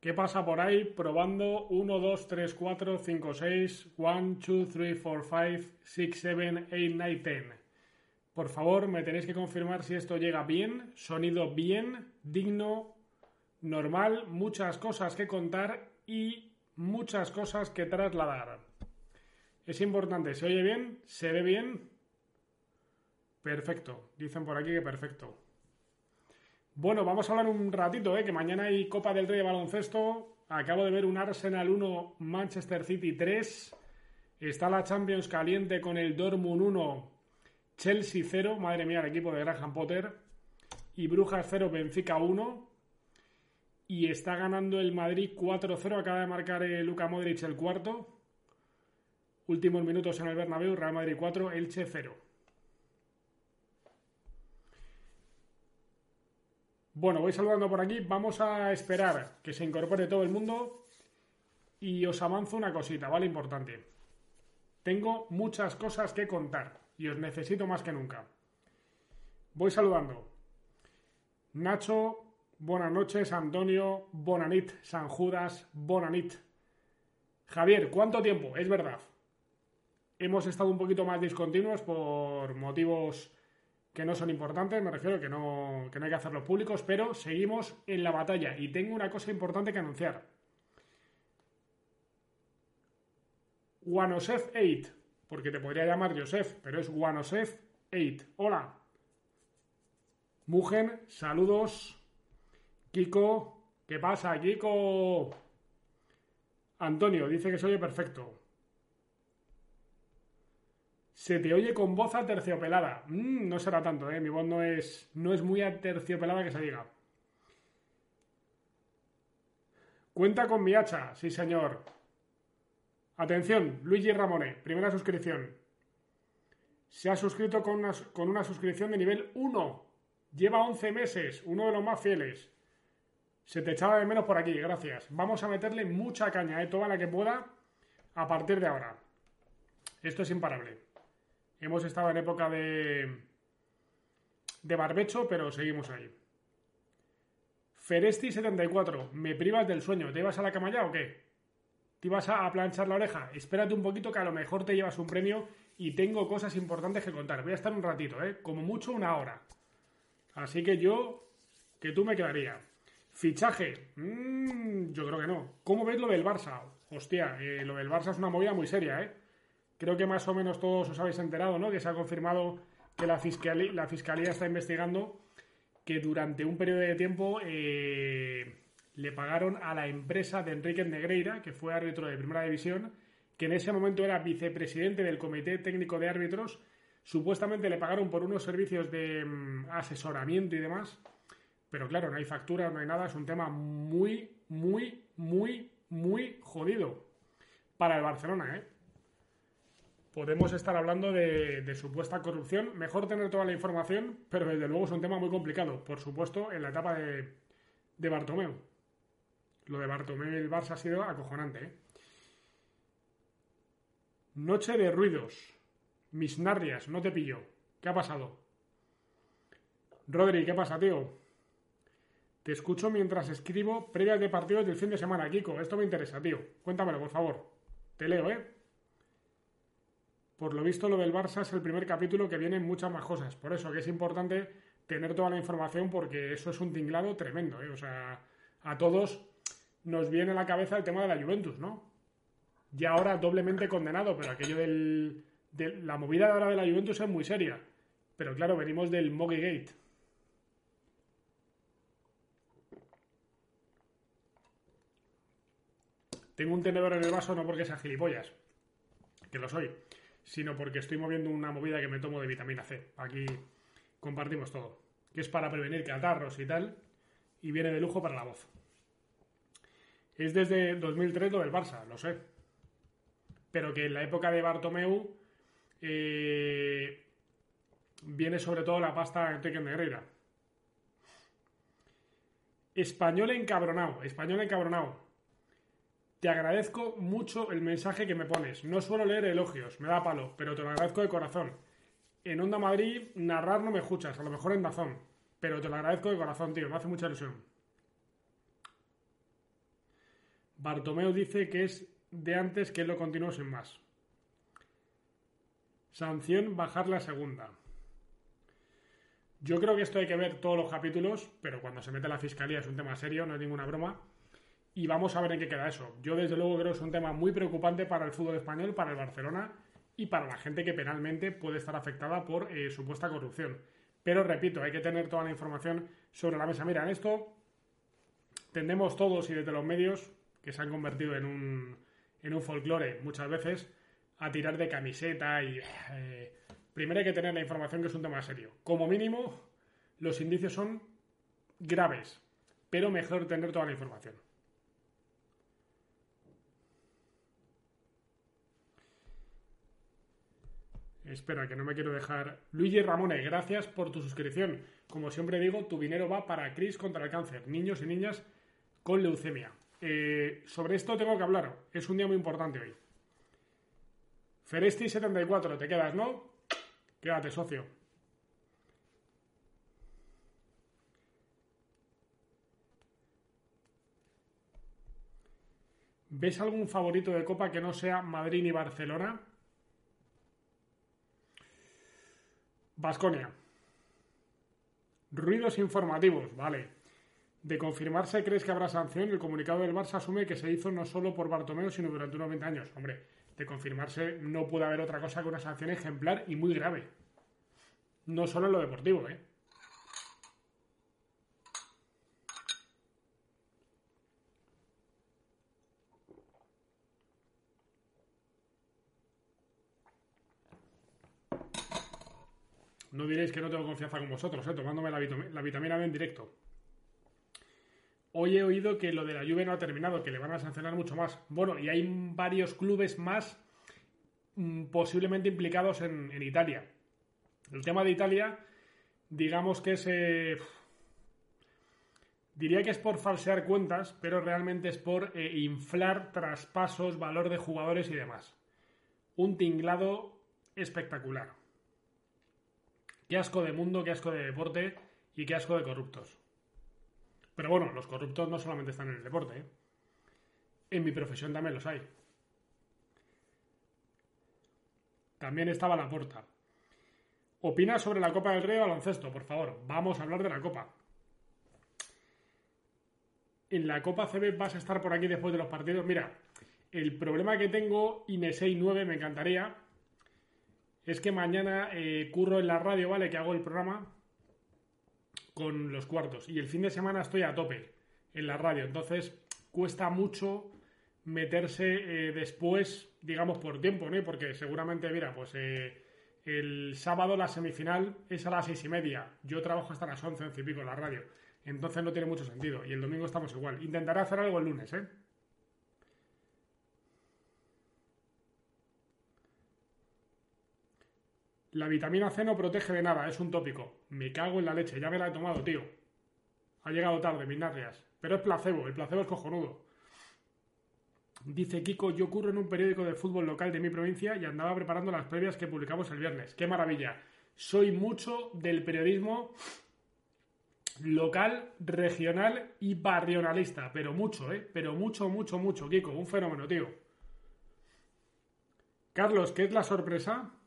¿Qué pasa por ahí? Probando 1, 2, 3, 4, 5, 6, 1, 2, 3, 4, 5, 6, 7, 8, 9, 10. Por favor, me tenéis que confirmar si esto llega bien, sonido bien, digno, normal, muchas cosas que contar y muchas cosas que trasladar. Es importante, ¿se oye bien? ¿Se ve bien? Perfecto, dicen por aquí que perfecto. Bueno, vamos a hablar un ratito, ¿eh? que mañana hay Copa del Rey de baloncesto. Acabo de ver un Arsenal 1, Manchester City 3. Está la Champions caliente con el Dortmund 1, Chelsea 0. Madre mía, el equipo de Graham Potter. Y Brujas 0, Benfica 1. Y está ganando el Madrid 4-0. Acaba de marcar eh, Luka Modric el cuarto. Últimos minutos en el Bernabéu, Real Madrid 4, Elche 0. Bueno, voy saludando por aquí. Vamos a esperar que se incorpore todo el mundo. Y os avanzo una cosita, ¿vale? Importante. Tengo muchas cosas que contar y os necesito más que nunca. Voy saludando. Nacho, buenas noches. Antonio, Bonanit. San Judas, Bonanit. Javier, ¿cuánto tiempo? Es verdad. Hemos estado un poquito más discontinuos por motivos que no son importantes, me refiero que no, que no hay que hacerlos públicos, pero seguimos en la batalla y tengo una cosa importante que anunciar. Wanosef 8, porque te podría llamar Joseph, pero es Wanosef 8. Hola. Mugen, saludos. Kiko, ¿qué pasa, Kiko? Antonio, dice que soy perfecto. Se te oye con voz aterciopelada. Mm, no será tanto, ¿eh? Mi voz no es, no es muy aterciopelada que se diga. Cuenta con mi hacha, sí señor. Atención, Luigi Ramone, primera suscripción. Se ha suscrito con una, con una suscripción de nivel 1. Lleva 11 meses, uno de los más fieles. Se te echaba de menos por aquí, gracias. Vamos a meterle mucha caña, ¿eh? toda la que pueda, a partir de ahora. Esto es imparable. Hemos estado en época de, de barbecho, pero seguimos ahí. Feresti74, me privas del sueño. ¿Te ibas a la cama ya o qué? ¿Te ibas a planchar la oreja? Espérate un poquito que a lo mejor te llevas un premio y tengo cosas importantes que contar. Voy a estar un ratito, ¿eh? Como mucho una hora. Así que yo, que tú me quedaría. Fichaje, mm, yo creo que no. ¿Cómo ves lo del Barça? Hostia, eh, lo del Barça es una movida muy seria, ¿eh? Creo que más o menos todos os habéis enterado, ¿no? Que se ha confirmado que la, fiscalía, está investigando que durante un periodo de tiempo eh, le pagaron a la empresa de Enrique Negreira, que fue árbitro de primera división, que en ese momento era vicepresidente del Comité Técnico de Árbitros. Supuestamente le pagaron por unos servicios de mm, asesoramiento y demás. Pero claro, no hay factura, no hay nada. Es un tema muy, muy, muy, muy jodido para el Barcelona, ¿eh? Podemos estar hablando de, supuesta corrupción. Mejor tener toda la información, pero desde luego es un tema muy complicado. Por supuesto, en la etapa de, de Bartomeu. Lo de Bartomeu y el Barça ha sido acojonante. ¿eh? Noche de ruidos. Mis narrias, no te pillo. ¿Qué ha pasado? Rodri, ¿qué pasa, tío? Te escucho mientras escribo previas de partidos del fin de semana, Kiko. Esto me interesa, tío. Cuéntamelo, por favor. Te leo, ¿eh? Por lo visto, lo del Barça es el primer capítulo que vienen muchas más cosas. Por eso que es importante tener toda la información porque eso es un tinglado tremendo. ¿eh? O sea, a todos nos viene a la cabeza el tema de la Juventus, ¿no? Ya ahora doblemente condenado, pero aquello del, de la movida de ahora de la Juventus es muy seria. Pero claro, venimos del Moggy Gate. Tengo un tenedor en el vaso no porque sea gilipollas, que lo soy, sino porque estoy moviendo una movida que me tomo de vitamina C. Aquí compartimos todo. Que es para prevenir catarros y tal. Y viene de lujo para la voz. Es desde 2003 lo del Barça, lo sé. Pero que en la época de Bartomeu eh, viene sobre todo la pasta de Negreira. Español encabronado, español encabronado. Te agradezco mucho el mensaje que me pones. No suelo leer elogios, me da palo, pero te lo agradezco de corazón. En Onda Madrid, narrar no me escuchas, a lo mejor en Dazón, pero te lo agradezco de corazón, tío, me hace mucha ilusión. Bartomeu dice que es de antes que lo continuó sin más. Sanción, bajar la segunda. Yo creo que esto hay que ver todos los capítulos, pero cuando se mete la fiscalía es un tema serio, no es ninguna broma. Y vamos a ver en qué queda eso. Yo desde luego creo que es un tema muy preocupante para el fútbol español, para el Barcelona y para la gente que penalmente puede estar afectada por eh, supuesta corrupción. Pero repito, hay que tener toda la información sobre la mesa. Mira, en esto tendemos todos y desde los medios, que se han convertido en un, en un folclore muchas veces, a tirar de camiseta y... Eh, primero hay que tener la información que es un tema serio. Como mínimo, los indicios son graves, pero mejor tener toda la información. Espera, que no me quiero dejar. Luigi Ramone, gracias por tu suscripción. Como siempre digo, tu dinero va para Cris contra el cáncer, niños y niñas con leucemia. Eh, sobre esto tengo que hablar. Es un día muy importante hoy. Feresti74, te quedas, ¿no? Quédate, socio. ¿Ves algún favorito de Copa que no sea Madrid ni Barcelona? Vasconia. Ruidos informativos, vale. De confirmarse, ¿crees que habrá sanción? El comunicado del Barça asume que se hizo no solo por Bartomeu, sino durante unos 20 años. Hombre, de confirmarse no puede haber otra cosa que una sanción ejemplar y muy grave. No solo en lo deportivo, ¿eh? No diréis que no tengo confianza con vosotros, ¿eh? tomándome la, vitamina B en directo. Hoy he oído que lo de la lluvia no ha terminado, que le van a sancionar mucho más. Bueno, y hay varios clubes más mm, posiblemente implicados en, Italia. El tema de Italia, digamos que es... Eh, diría que es por falsear cuentas, pero realmente es por eh, inflar traspasos, valor de jugadores y demás. Un tinglado espectacular. Qué asco de mundo, qué asco de deporte y qué asco de corruptos. Pero bueno, los corruptos no solamente están en el deporte. ¿eh? En mi profesión también los hay. También estaba la puerta. Opina sobre la Copa del Rey baloncesto, por favor. Vamos a hablar de la Copa. En la Copa CB vas a estar por aquí después de los partidos. Mira, el problema que tengo, Inesei 9, me encantaría, es que mañana eh, curro en la radio, ¿vale? Que hago el programa con los cuartos. Y el fin de semana estoy a tope en la radio. Entonces cuesta mucho meterse eh, después, digamos, por tiempo, ¿no? Porque seguramente, mira, pues eh, el sábado la semifinal es a las seis y media. Yo trabajo hasta las once, once y pico en la radio. Entonces no tiene mucho sentido. Y el domingo estamos igual. Intentaré hacer algo el lunes, ¿eh? La vitamina C no protege de nada, es un tópico. Me cago en la leche, ya me la he tomado, tío. Ha llegado tarde, mis narrias. Pero es placebo, el placebo es cojonudo. Dice Kiko, yo curro en un periódico de fútbol local de mi provincia y andaba preparando las previas que publicamos el viernes. ¡Qué maravilla! Soy mucho del periodismo local, regional y barrionalista. Pero mucho, ¿eh? Pero mucho, mucho, mucho, Kiko. Un fenómeno, tío. Carlos, ¿qué es la sorpresa?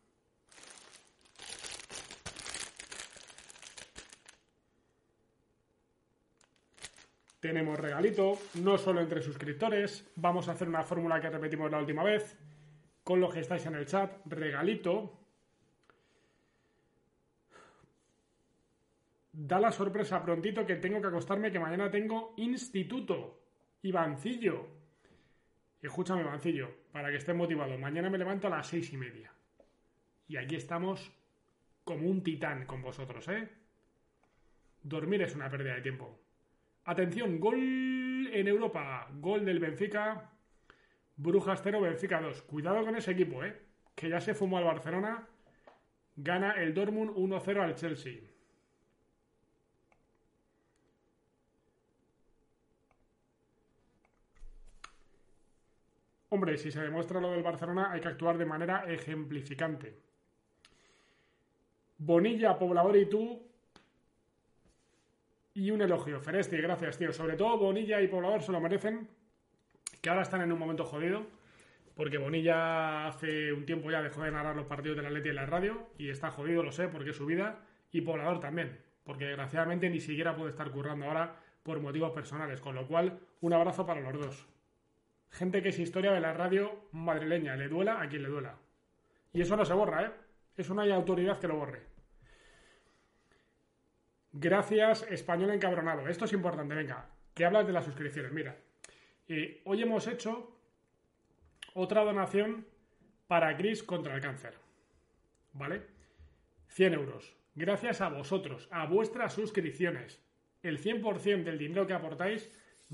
Tenemos regalito, no solo entre suscriptores. Vamos a hacer una fórmula que repetimos la última vez. Con los que estáis en el chat, regalito. Da la sorpresa prontito que tengo que acostarme, que mañana tengo instituto. Ivancillo. Escúchame, Ivancillo, para que estés motivado. Mañana me levanto a las seis y media. Y aquí estamos como un titán con vosotros, ¿eh? Dormir es una pérdida de tiempo. Atención, gol en Europa. Gol del Benfica. Brujas 0, Benfica 2. Cuidado con ese equipo, ¿eh? Que ya se fumó al Barcelona. Gana el Dortmund 1-0 al Chelsea. Hombre, si se demuestra lo del Barcelona, hay que actuar de manera ejemplificante. Bonilla, Poblador y tú y un elogio. Feresti, gracias, tío. Sobre todo Bonilla y Poblador se lo merecen que ahora están en un momento jodido, porque Bonilla hace un tiempo ya dejó de narrar los partidos de la Leti en la radio y está jodido, lo sé, porque es su vida, y Poblador también, porque desgraciadamente ni siquiera puede estar currando ahora por motivos personales, con lo cual un abrazo para los dos. Gente que es historia de la radio madrileña, le duela a quien le duela. Y eso no se borra, ¿eh? Eso no hay autoridad que lo borre. Gracias, español encabronado. Esto es importante, venga, que hablas de las suscripciones. Mira, eh, hoy hemos hecho otra donación para Cris contra el cáncer. ¿Vale? 100 euros. Gracias a vosotros, a vuestras suscripciones. El 100% del dinero que aportáis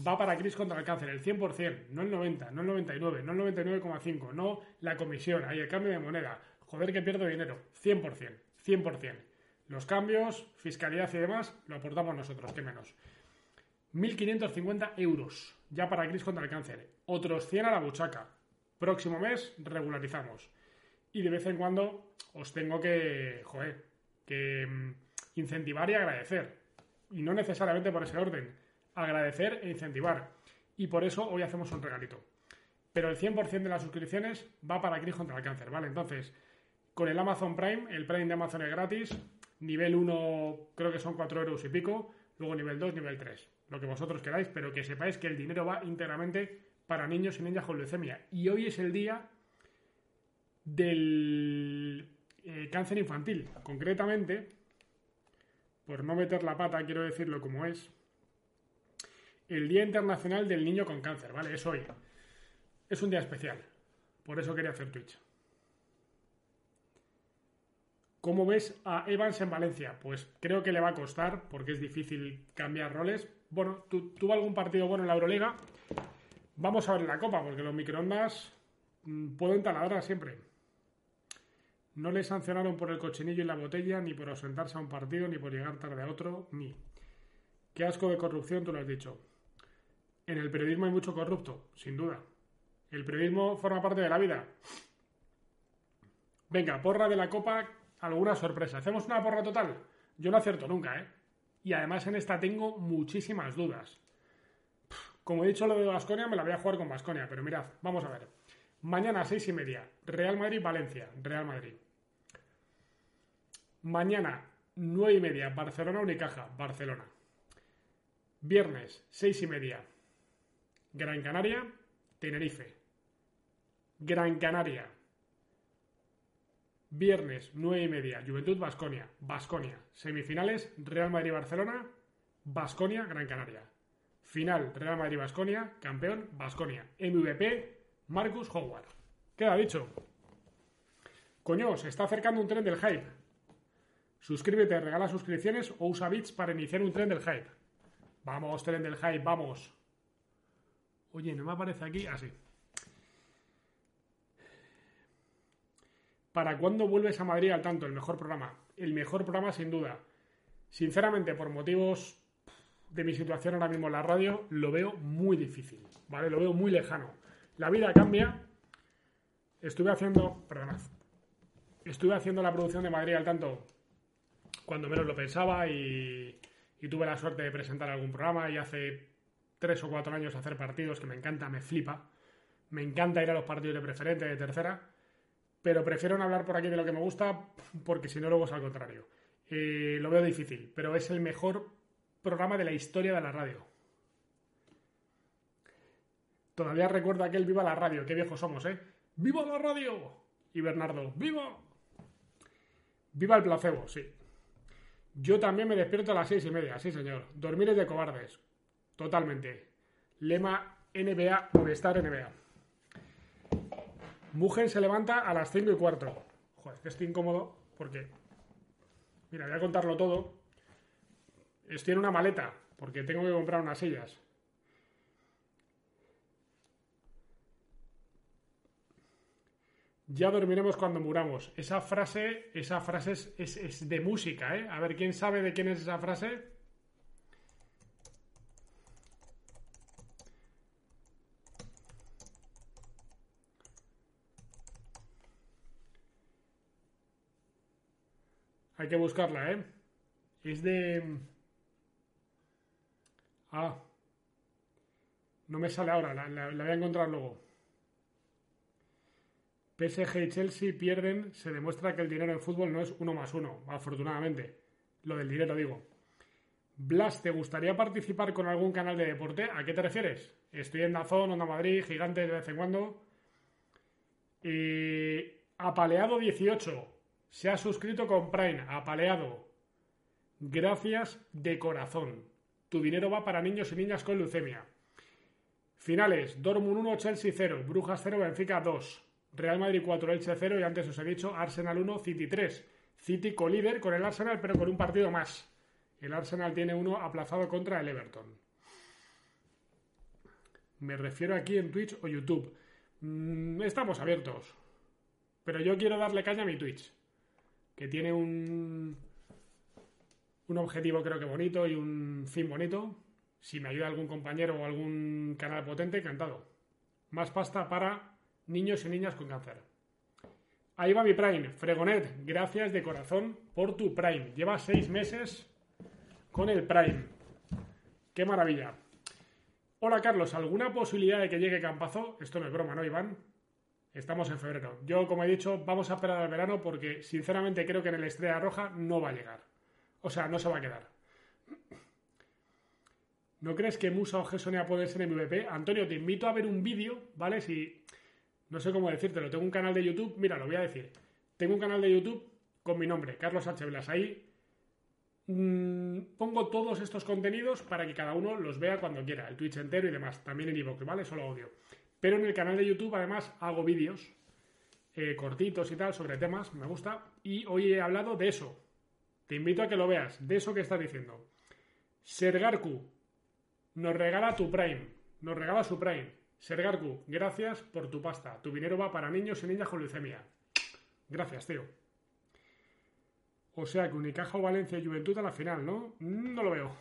va para Cris contra el cáncer, el 100%, no el 90, no el 99, no el 99,5, no la comisión, ahí el cambio de moneda. Joder que pierdo dinero, 100%, 100%. Los cambios, fiscalidad y demás, lo aportamos nosotros, qué menos. 1.550 euros ya para Cris contra el cáncer. Otros 100 a la buchaca. Próximo mes regularizamos. Y de vez en cuando os tengo que, joder, que mm, incentivar y agradecer. Y no necesariamente por ese orden. Agradecer e incentivar. Y por eso hoy hacemos un regalito. Pero el 100% de las suscripciones va para Cris contra el cáncer, ¿vale? Entonces, con el Amazon Prime, el Prime de Amazon es gratis. Nivel 1 creo que son 4 euros y pico. Luego nivel 2, nivel 3 lo que vosotros queráis, pero que sepáis que el dinero va íntegramente para niños y niñas con leucemia. Y hoy es el día del eh, cáncer infantil. Concretamente, por no meter la pata, quiero decirlo como es, el Día Internacional del Niño con Cáncer, ¿vale? Es hoy. Es un día especial. Por eso quería hacer Twitch. ¿Cómo ves a Evans en Valencia? Pues creo que le va a costar porque es difícil cambiar roles, bueno, tuvo algún partido bueno en la Euroliga. Vamos a ver la Copa, porque los microondas mm, pueden taladrar siempre. No le sancionaron por el cochinillo y la botella, ni por ausentarse a un partido, ni por llegar tarde a otro, ni. Qué asco de corrupción, tú lo has dicho. En el periodismo hay mucho corrupto, sin duda. El periodismo forma parte de la vida. Venga, porra de la Copa, alguna sorpresa. ¿Hacemos una porra total? Yo no acierto nunca, ¿eh? Y además en esta tengo muchísimas dudas. Como he dicho lo de Basconia, me la voy a jugar con Basconia, pero mirad, vamos a ver. Mañana seis y media, Real Madrid-Valencia, Real Madrid. Mañana, nueve y media, Barcelona-Unicaja, Barcelona. Viernes, seis y media, Gran Canaria, Tenerife. Gran Canaria, Viernes, 9 y media, Juventud Basconia. Basconia. Semifinales, Real Madrid-Barcelona. Basconia, Gran Canaria. Final, Real Madrid-Basconia. Campeón, Basconia. MVP, Marcus Howard. Queda dicho. Coño, se está acercando un tren del hype. Suscríbete, regala suscripciones o usa bits para iniciar un tren del hype. Vamos, tren del hype, vamos. Oye, no me aparece aquí. Así. Ah, ¿Para cuándo vuelves a Madrid al tanto? El mejor programa. El mejor programa sin duda. Sinceramente, por motivos de mi situación ahora mismo en la radio, lo veo muy difícil, ¿vale? Lo veo muy lejano. La vida cambia. Estuve haciendo, perdonad, estuve haciendo la producción de Madrid al tanto cuando menos lo pensaba y, y tuve la suerte de presentar algún programa y hace tres o cuatro años hacer partidos que me encanta, me flipa. Me encanta ir a los partidos de preferente, de tercera pero prefiero no hablar por aquí de lo que me gusta porque si no luego es al contrario. Eh, lo veo difícil, pero es el mejor programa de la historia de la radio. Todavía recuerdo aquel Viva la Radio, qué viejos somos, ¿eh? ¡Viva la radio! Y Bernardo, ¡viva! ¡Viva el placebo! Sí. Yo también me despierto a las seis y media, sí señor. Dormir es de cobardes. Totalmente. Lema NBA, Movistar NBA. Mugen se levanta a las 5 y cuarto. Joder, que estoy incómodo porque. Mira, voy a contarlo todo. Estoy en una maleta porque tengo que comprar unas sillas. Ya dormiremos cuando muramos. Esa frase, esa frase es, es de música, ¿eh? A ver, ¿quién sabe de quién es esa frase? Hay que buscarla, ¿eh? Es de... Ah. No me sale ahora, la, voy a encontrar luego. PSG y Chelsea pierden, se demuestra que el dinero en fútbol no es uno más uno, afortunadamente. Lo del dinero, digo. Blas, ¿te gustaría participar con algún canal de deporte? ¿A qué te refieres? Estoy en Dazón, Onda Madrid, Gigante de vez en cuando. Y Apaleado 18 se ha suscrito con Prime. Apaleado. Gracias de corazón. Tu dinero va para niños y niñas con leucemia. Finales: Dortmund 1, Chelsea 0, Brujas 0, Benfica 2. Real Madrid 4, Elche 0 y antes os he dicho Arsenal 1, City 3. City colíder con el Arsenal pero con un partido más. El Arsenal tiene uno aplazado contra el Everton. Me refiero aquí en Twitch o YouTube. Mm, estamos abiertos. Pero yo quiero darle caña a mi Twitch. Que tiene un, un objetivo creo que bonito y un fin bonito. Si me ayuda algún compañero o algún canal potente, encantado. Más pasta para niños y niñas con cáncer. Ahí va mi Prime. Fregonet, gracias de corazón por tu Prime. Lleva seis meses con el Prime. Qué maravilla. Hola Carlos, ¿alguna posibilidad de que llegue Campazo? Esto no es broma, ¿no, Iván? Estamos en febrero. Yo, como he dicho, vamos a esperar al verano porque sinceramente creo que en el Estrella Roja no va a llegar. O sea, no se va a quedar. ¿No crees que Musa o Gessonia pueden ser MVP? Antonio, te invito a ver un vídeo, ¿vale? Si no sé cómo decírtelo, tengo un canal de YouTube, mira, lo voy a decir. Tengo un canal de YouTube con mi nombre, Carlos H. Blas. Ahí mmm, pongo todos estos contenidos para que cada uno los vea cuando quiera, el Twitch entero y demás, también en iVoox, ¿vale? Solo audio. Pero en el canal de YouTube además hago vídeos eh, cortitos y tal sobre temas, me gusta, y hoy he hablado de eso. Te invito a que lo veas, de eso que estás diciendo. Sergarku nos regala tu Prime, nos regala su Prime. Sergarku, gracias por tu pasta. Tu dinero va para niños y niñas con leucemia. Gracias, tío. O sea que Unicaja o Valencia y Juventud a la final, ¿no? Mm, no lo veo.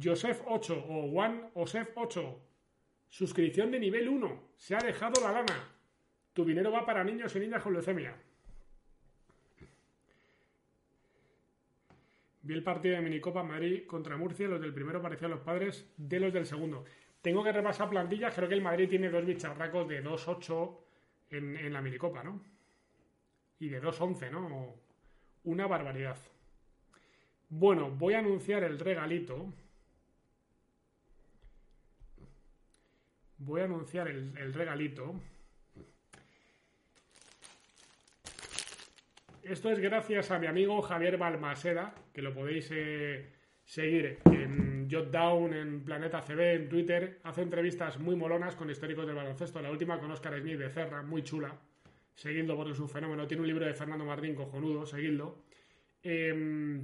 Joseph 8 o Juan Joseph 8. Suscripción de nivel 1. Se ha dejado la lana. Tu dinero va para niños y niñas con leucemia. Vi el partido de Minicopa Madrid contra Murcia. Los del primero parecían los padres de los del segundo. Tengo que repasar plantillas. Creo que el Madrid tiene dos bicharracos de 2-8 en, en, la minicopa, ¿no? Y de 2-11, ¿no? Una barbaridad. Bueno, voy a anunciar el regalito. Voy a anunciar el, regalito. Esto es gracias a mi amigo Javier Balmaseda, que lo podéis eh, seguir en Jotdown, en Planeta CB, en Twitter. Hace entrevistas muy molonas con históricos del baloncesto. La última con Oscar Smith de Cerra, muy chula. Seguidlo porque es un fenómeno. Tiene un libro de Fernando Martín cojonudo, seguidlo. Eh,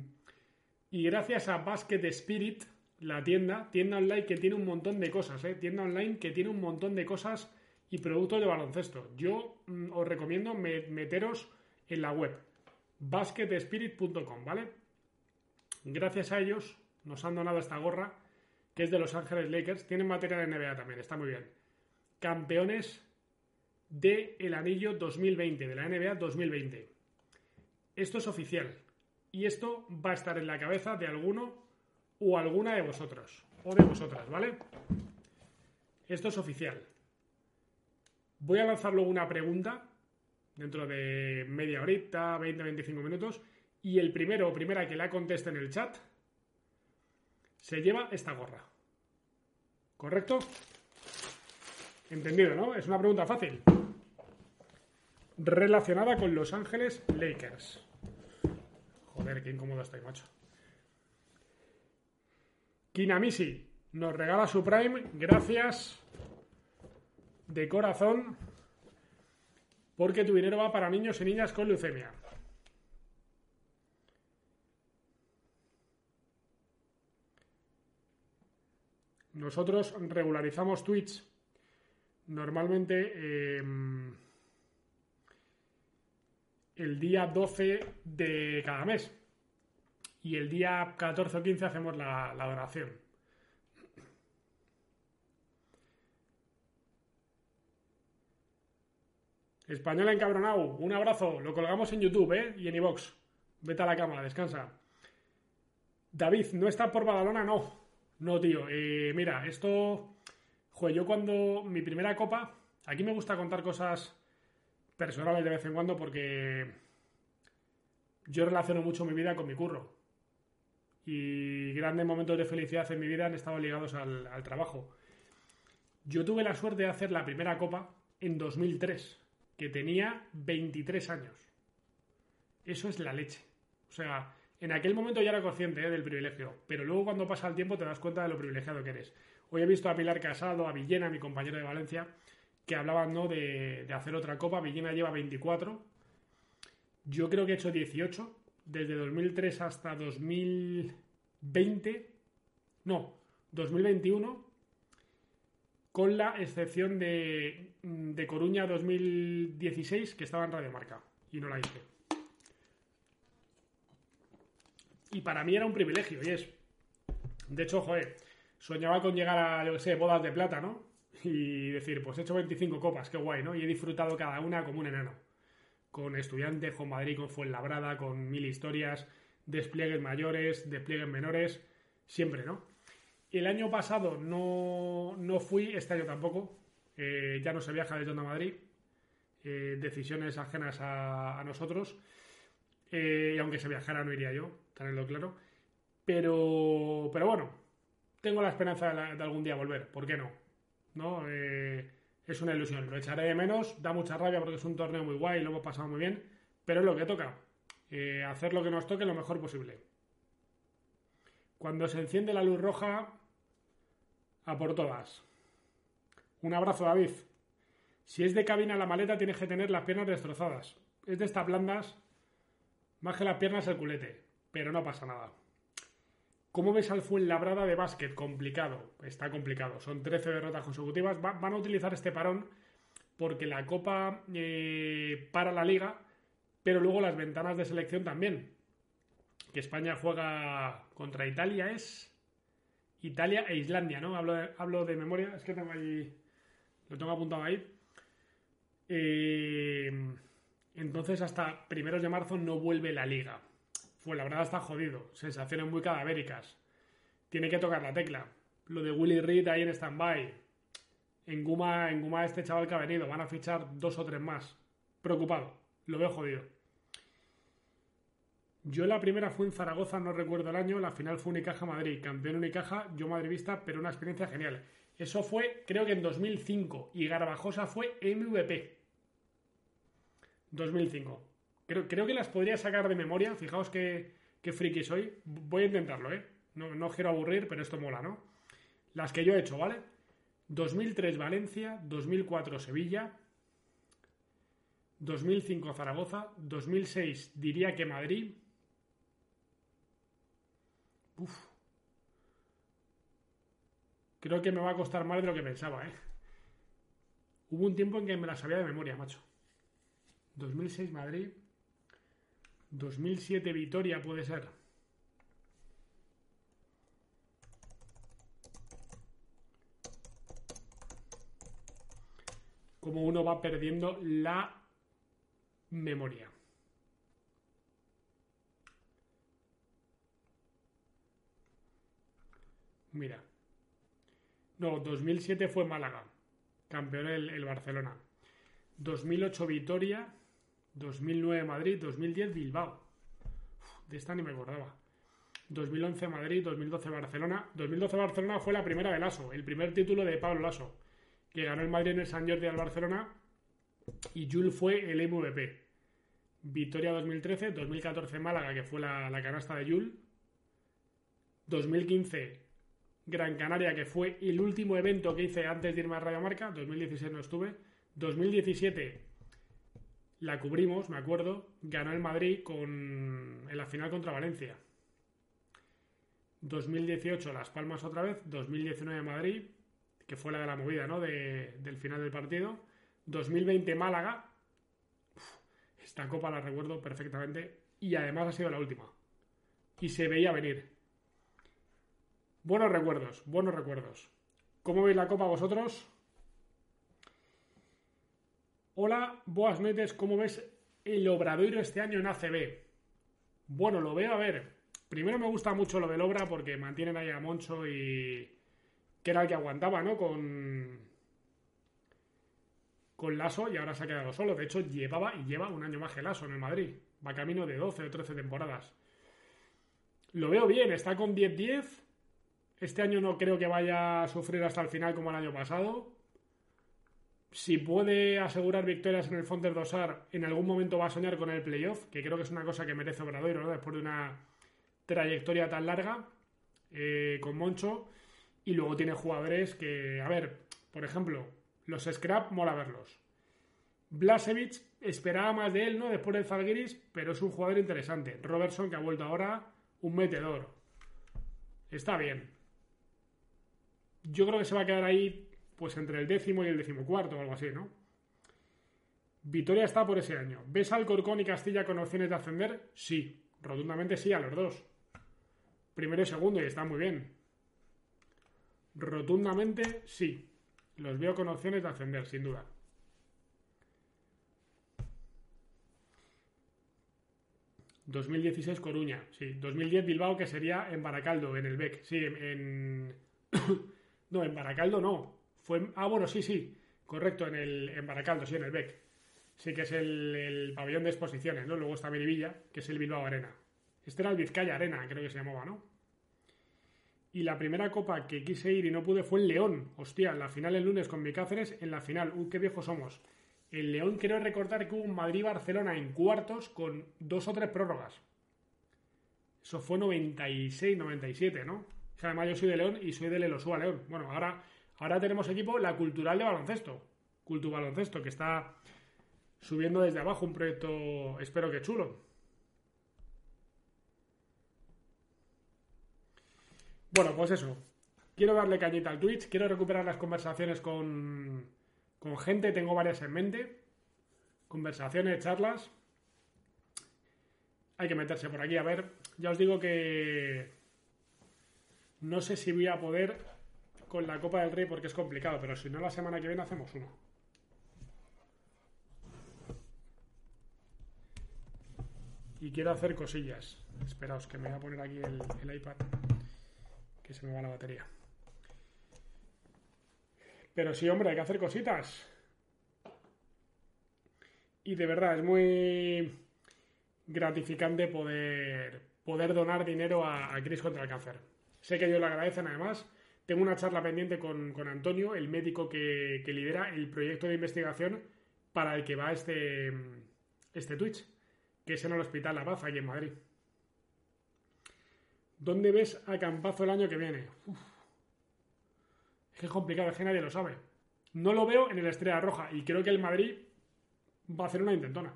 y gracias a Basket Spirit, la tienda, tienda online que tiene un montón de cosas, ¿eh? tienda online que tiene un montón de cosas y productos de baloncesto. Yo mm, os recomiendo me, meteros en la web basketspirit.com, ¿vale? Gracias a ellos nos han donado esta gorra, que es de Los Ángeles Lakers. Tienen material de NBA también, está muy bien. Campeones del el anillo 2020, de la NBA 2020. Esto es oficial. Y esto va a estar en la cabeza de alguno o alguna de vosotros. O de vosotras, ¿vale? Esto es oficial. Voy a lanzar luego una pregunta dentro de media horita, 20-25 minutos y el primero o primera que la conteste en el chat se lleva esta gorra. ¿Correcto? Entendido, ¿no? Es una pregunta fácil. Relacionada con Los Ángeles Lakers. Joder, qué incómodo estoy, macho. Kinamisi nos regala su Prime. Gracias de corazón. Porque tu dinero va para niños y niñas con leucemia. Nosotros regularizamos tweets normalmente eh, el día 12 de cada mes. Y el día 14 o 15 hacemos la, la donación. Español encabronado, un abrazo. Lo colgamos en YouTube ¿eh? y en iVox. Vete a la cama, descansa. David, ¿no está por Badalona? No. No, tío. Eh, mira, esto Joder, yo cuando mi primera copa, aquí me gusta contar cosas personales de vez en cuando porque yo relaciono mucho mi vida con mi curro. Y grandes momentos de felicidad en mi vida han estado ligados al, trabajo. Yo tuve la suerte de hacer la primera copa en 2003, que tenía 23 años. Eso es la leche. O sea, en aquel momento ya era consciente ¿eh? del privilegio, pero luego cuando pasa el tiempo te das cuenta de lo privilegiado que eres. Hoy he visto a Pilar Casado, a Villena, mi compañero de Valencia, que hablaban ¿no? de, hacer otra copa. Villena lleva 24. Yo creo que he hecho 18. Desde 2003 hasta 2020. No, 2021. Con la excepción de, de Coruña 2016, que estaba en Radio Marca. Y no la hice. Y para mí era un privilegio, y es. De hecho, joder, soñaba con llegar a, yo qué sé, bodas de plata, ¿no? Y decir, pues he hecho 25 copas, qué guay, ¿no? Y he disfrutado cada una como un enano. Con estudiantes, con Madrid, con Fuenlabrada, con mil historias, despliegues mayores, despliegues menores, siempre, ¿no? El año pasado no, no fui, este año tampoco. Eh, ya no se viaja de Onda Madrid. Eh, decisiones ajenas a, nosotros. Eh, y aunque se viajara, no iría yo tenerlo claro. Pero, pero bueno, tengo la esperanza de, algún día volver, ¿por qué no? ¿No? Es una ilusión, lo echaré de menos, da mucha rabia porque es un torneo muy guay, lo hemos pasado muy bien, pero es lo que toca, eh, hacer lo que nos toque lo mejor posible. Cuando se enciende la luz roja, a por todas. Un abrazo, David. Si es de cabina la maleta, tienes que tener las piernas destrozadas. Es de estas blandas, más que las piernas el culete pero no pasa nada. ¿Cómo ves al Fuenlabrada de básquet? Complicado, está complicado. Son 13 derrotas consecutivas. van a utilizar este parón porque la Copa eh, para la Liga, pero luego las ventanas de selección también. Que España juega contra Italia es Italia e Islandia, ¿no? Hablo de, hablo de memoria, es que tengo ahí, lo tengo apuntado ahí. Eh, entonces hasta primeros de marzo no vuelve la Liga. Pues la verdad está jodido. Sensaciones muy cadavéricas. Tiene que tocar la tecla. Lo de Willy Reed ahí en stand-by. En Guma, este chaval que ha venido. Van a fichar dos o tres más. Preocupado. Lo veo jodido. Yo la primera fue en Zaragoza, no recuerdo el año. La final fue Unicaja Madrid. Campeón Unicaja, yo madridista, pero una experiencia genial. Eso fue, creo que en 2005. Y Garbajosa fue MVP. 2005. Creo, que las podría sacar de memoria. Fijaos qué, qué friki soy. Voy a intentarlo, ¿eh? No, no quiero aburrir, pero esto mola, ¿no? Las que yo he hecho, ¿vale? 2003 Valencia, 2004 Sevilla, 2005 Zaragoza, 2006 diría que Madrid. Uf. Creo que me va a costar más de lo que pensaba, ¿eh? Hubo un tiempo en que me la sabía de memoria, macho. 2006 Madrid, 2007 Vitoria puede ser. Como uno va perdiendo la memoria. Mira. No, 2007 fue Málaga. Campeón el, el Barcelona. 2008 Vitoria. 2009 Madrid, 2010 Bilbao. de esta ni me acordaba. 2011 Madrid, 2012 Barcelona. 2012 Barcelona fue la primera de Lasso, el primer título de Pablo Lasso, que ganó el Madrid en el San Jordi al Barcelona y Jules fue el MVP. Victoria 2013, 2014 Málaga, que fue la, la canasta de Jules. 2015 Gran Canaria, que fue el último evento que hice antes de irme a Radio Marca. 2016 no estuve. 2017 la cubrimos, me acuerdo, ganó el Madrid con, en la final contra Valencia. 2018 Las Palmas otra vez, 2019 Madrid, que fue la de la movida, ¿no? del final del partido. 2020 Málaga. esta copa la recuerdo perfectamente y además ha sido la última. Y se veía venir. Buenos recuerdos, buenos recuerdos. ¿Cómo veis la copa vosotros? Hola, boas noches, ¿cómo ves el Obradoiro este año en ACB? Bueno, lo veo, a ver. Primero me gusta mucho lo del Obra porque mantienen ahí a Moncho y, que era el que aguantaba, ¿no? Con, con Lasso y ahora se ha quedado solo. De hecho, llevaba y lleva un año más que Lasso en el Madrid. Va camino de 12 o 13 temporadas. Lo veo bien, está con 10-10. Este año no creo que vaya a sufrir hasta el final como el año pasado. Si puede asegurar victorias en el Fontes Dosar, en algún momento va a soñar con el playoff, que creo que es una cosa que merece Obradoiro, ¿no? Después de una trayectoria tan larga eh, con Moncho. Y luego tiene jugadores que, a ver, por ejemplo, los Scrap mola verlos. Blasevich esperaba más de él, ¿no? Después del Zalgiris, pero es un jugador interesante. Robertson, que ha vuelto ahora, un metedor. Está bien. Yo creo que se va a quedar ahí, pues entre el décimo y el decimocuarto o algo así, ¿no? Vitoria está por ese año. ¿Ves al Corcón y Castilla con opciones de ascender? Sí, rotundamente sí a los dos. Primero y segundo, y está muy bien. Rotundamente sí. Los veo con opciones de ascender, sin duda. ...2016 Coruña... ...sí... ...2010 Bilbao que sería en Baracaldo... ...en el BEC... ...sí, en... no, en Baracaldo no... Fue... Ah, bueno, sí, sí... ...correcto, en el... En Baracaldo, sí, en el BEC... Sí que es el, el pabellón de exposiciones, ¿no? Luego está Miribilla, que es el Bilbao Arena. Este era el Vizcaya Arena, creo que se llamaba, ¿no? Y la primera copa que quise ir y no pude fue el León. Hostia, la final el lunes con mi Cáceres, en la final. Uy, qué viejos somos. El León quiero recordar que hubo un Madrid-Barcelona en cuartos con dos o tres prórrogas. Eso fue 96-97, ¿no? O sea, además yo soy de León y soy del Elosúa León. Bueno, ahora, ahora tenemos equipo la Cultural de Baloncesto. Cultu Baloncesto, que está subiendo desde abajo un proyecto, espero que chulo. Bueno, pues eso. Quiero darle cañita al Twitch, quiero recuperar las conversaciones con, con gente, tengo varias en mente. Conversaciones, charlas. Hay que meterse por aquí. A ver, ya os digo que no sé si voy a poder con la Copa del Rey porque es complicado, pero si no la semana que viene hacemos uno. Y quiero hacer cosillas. Esperaos que me voy a poner aquí el, iPad que se me va la batería. Pero sí, hombre, hay que hacer cositas. Y de verdad, es muy gratificante poder, poder donar dinero a, a contra el cáncer. Sé que ellos lo agradecen además. Tengo una charla pendiente con, con Antonio, el médico que, que, lidera el proyecto de investigación para el que va este, este Twitch, que es en el Hospital La Paz, aquí en Madrid. ¿Dónde ves a Campazo el año que viene? Es que es complicado, es que nadie lo sabe. No lo veo en el Estrella Roja y creo que el Madrid va a hacer una intentona.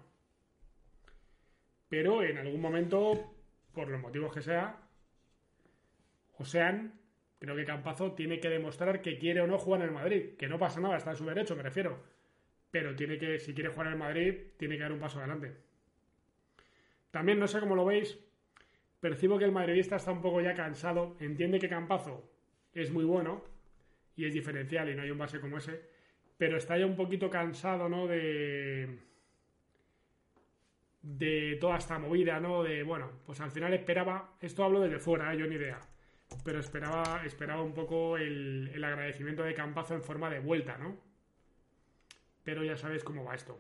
Pero en algún momento, por los motivos que sea, o sean, creo que Campazo tiene que demostrar que quiere o no jugar en el Madrid. Que no pasa nada, está en su derecho, me refiero. Pero tiene que, si quiere jugar en el Madrid, tiene que dar un paso adelante. También, no sé cómo lo veis, percibo que el madridista está un poco ya cansado. Entiende que Campazo es muy bueno y es diferencial y no hay un base como ese, pero está ya un poquito cansado, ¿no? De de toda esta movida, ¿no? De, bueno, pues al final esperaba, esto hablo desde fuera, ¿eh? yo ni idea, pero esperaba, esperaba un poco el, el agradecimiento de Campazo en forma de vuelta, ¿no? Pero ya sabéis cómo va esto.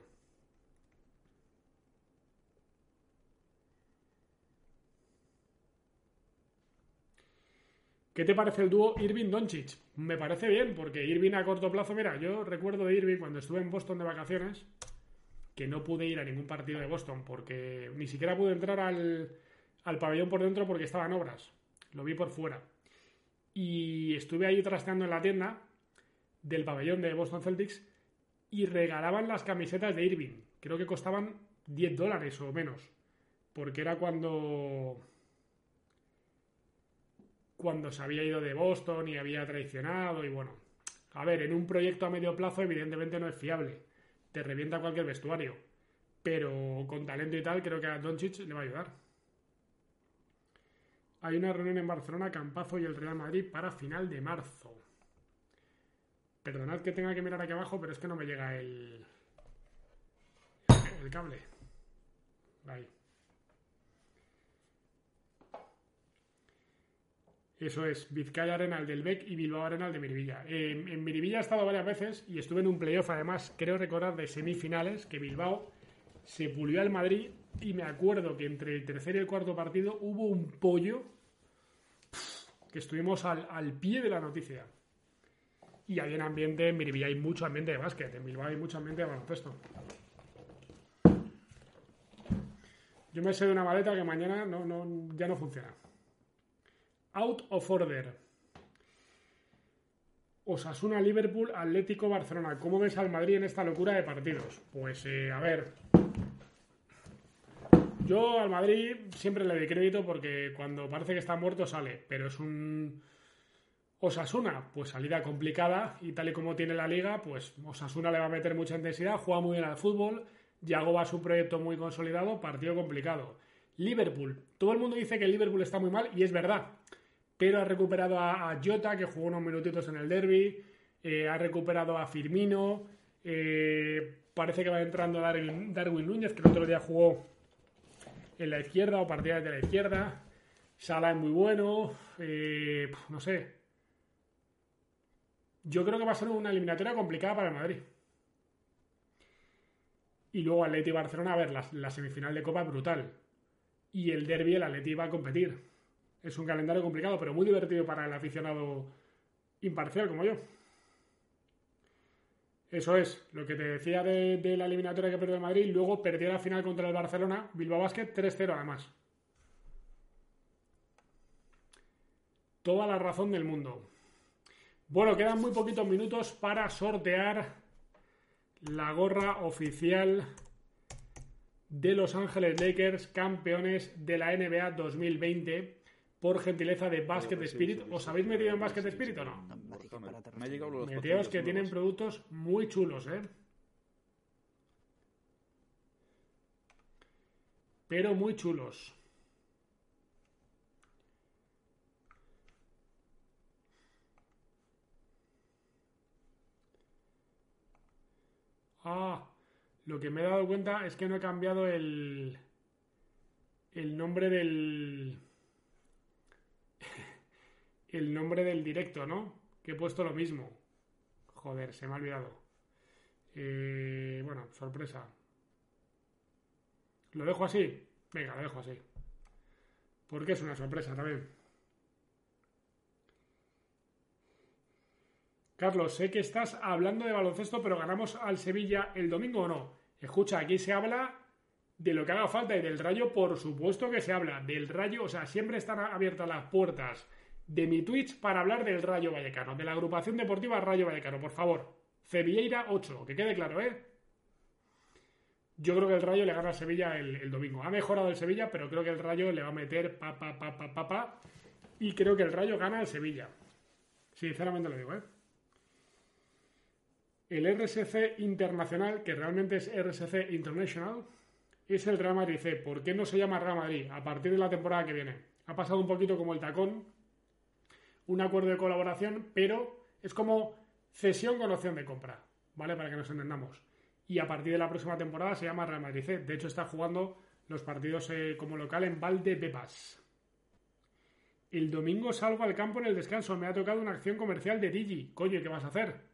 ¿Qué te parece el dúo Irving-Doncic? Me parece bien, porque Irving a corto plazo, mira, yo recuerdo de Irving cuando estuve en Boston de vacaciones, que no pude ir a ningún partido de Boston, porque ni siquiera pude entrar al, al pabellón por dentro porque estaban obras. Lo vi por fuera. Y estuve ahí trasteando en la tienda del pabellón de Boston Celtics y regalaban las camisetas de Irving. Creo que costaban 10 dólares o menos. Porque era cuando cuando se había ido de Boston y había traicionado y bueno. A ver, en un proyecto a medio plazo evidentemente no es fiable. Te revienta cualquier vestuario. Pero con talento y tal creo que a Doncic le va a ayudar. Hay una reunión en Barcelona, Campazo y el Real Madrid para final de marzo. Perdonad que tenga que mirar aquí abajo, pero es que no me llega el, el cable. Ahí. Eso es, Vizcaya Arenal del Bec y Bilbao Arenal de Miribilla. en Miribilla he estado varias veces y estuve en un playoff, además, creo recordar, de semifinales, que Bilbao se pulió al Madrid y me acuerdo que entre el tercer y el cuarto partido hubo un pollo que estuvimos al, al pie de la noticia. Y hay un ambiente, en Miribilla hay mucho ambiente de básquet, en Bilbao hay mucho ambiente de baloncesto. Yo me sé de una maleta que mañana no, no, ya no funciona. Out of order. Osasuna, Liverpool, Atlético, Barcelona. ¿Cómo ves al Madrid en esta locura de partidos? Pues eh, a ver. Yo al Madrid siempre le doy crédito porque cuando parece que está muerto sale, pero es un Osasuna, pues salida complicada y tal y como tiene la liga, pues Osasuna le va a meter mucha intensidad, juega muy bien al fútbol, Yago va a su proyecto muy consolidado, partido complicado. Liverpool, todo el mundo dice que Liverpool está muy mal y es verdad, pero ha recuperado a, Jota, que jugó unos minutitos en el derby, eh, ha recuperado a Firmino, eh, parece que va entrando Darwin, Darwin, Núñez, que el otro día jugó en la izquierda o partida de la izquierda, Sala es muy bueno, eh, no sé. Yo creo que va a ser una eliminatoria complicada para el Madrid. Y luego Atleti y Barcelona, a ver, la, semifinal de Copa brutal. Y el derby, el Atleti va a competir. Es un calendario complicado, pero muy divertido para el aficionado imparcial como yo. Eso es, lo que te decía de, la eliminatoria que perdió Madrid, luego perdió la final contra el Barcelona, Bilbao Basket 3-0 además. Toda la razón del mundo. Bueno, quedan muy poquitos minutos para sortear la gorra oficial de Los Ángeles Lakers, campeones de la NBA 2020, por gentileza de Basket Spirit. ¿Os habéis metido en Basket Spirit o no? Meteos que tienen productos muy chulos, ¿eh? Pero muy chulos. Ah, lo que me he dado cuenta es que no he cambiado el, el nombre del... el nombre del directo, ¿no? Que he puesto lo mismo. Joder, se me ha olvidado. Eh, bueno, sorpresa. ¿Lo dejo así? Venga, lo dejo así. Porque es una sorpresa también. Carlos, sé que estás hablando de baloncesto, pero ganamos al Sevilla el domingo o no. Escucha, aquí se habla de lo que haga falta y del rayo, por supuesto que se habla. Del rayo, o sea, siempre están abiertas las puertas de mi Twitch para hablar del Rayo Vallecano, de la agrupación deportiva Rayo Vallecano, por favor. Sevilleira 8, que quede claro, ¿eh? Yo creo que el Rayo le gana a Sevilla el, domingo. Ha mejorado el Sevilla, pero creo que el Rayo le va a meter pa, pa, pa, pa, pa, pa. Y creo que el Rayo gana al Sevilla. Sinceramente lo digo, ¿eh? El RSC Internacional, que realmente es RSC International, es el Real Madrid C. ¿Por qué no se llama Real Madrid a partir de la temporada que viene? Ha pasado un poquito como el tacón, un acuerdo de colaboración, pero es como cesión con opción de compra, ¿vale? Para que nos entendamos. Y a partir de la próxima temporada se llama Real Madrid C. De hecho, está jugando los partidos eh, como local en Valdepepas. El domingo salgo al campo en el descanso. Me ha tocado una acción comercial de Digi. Coño, ¿qué vas a hacer?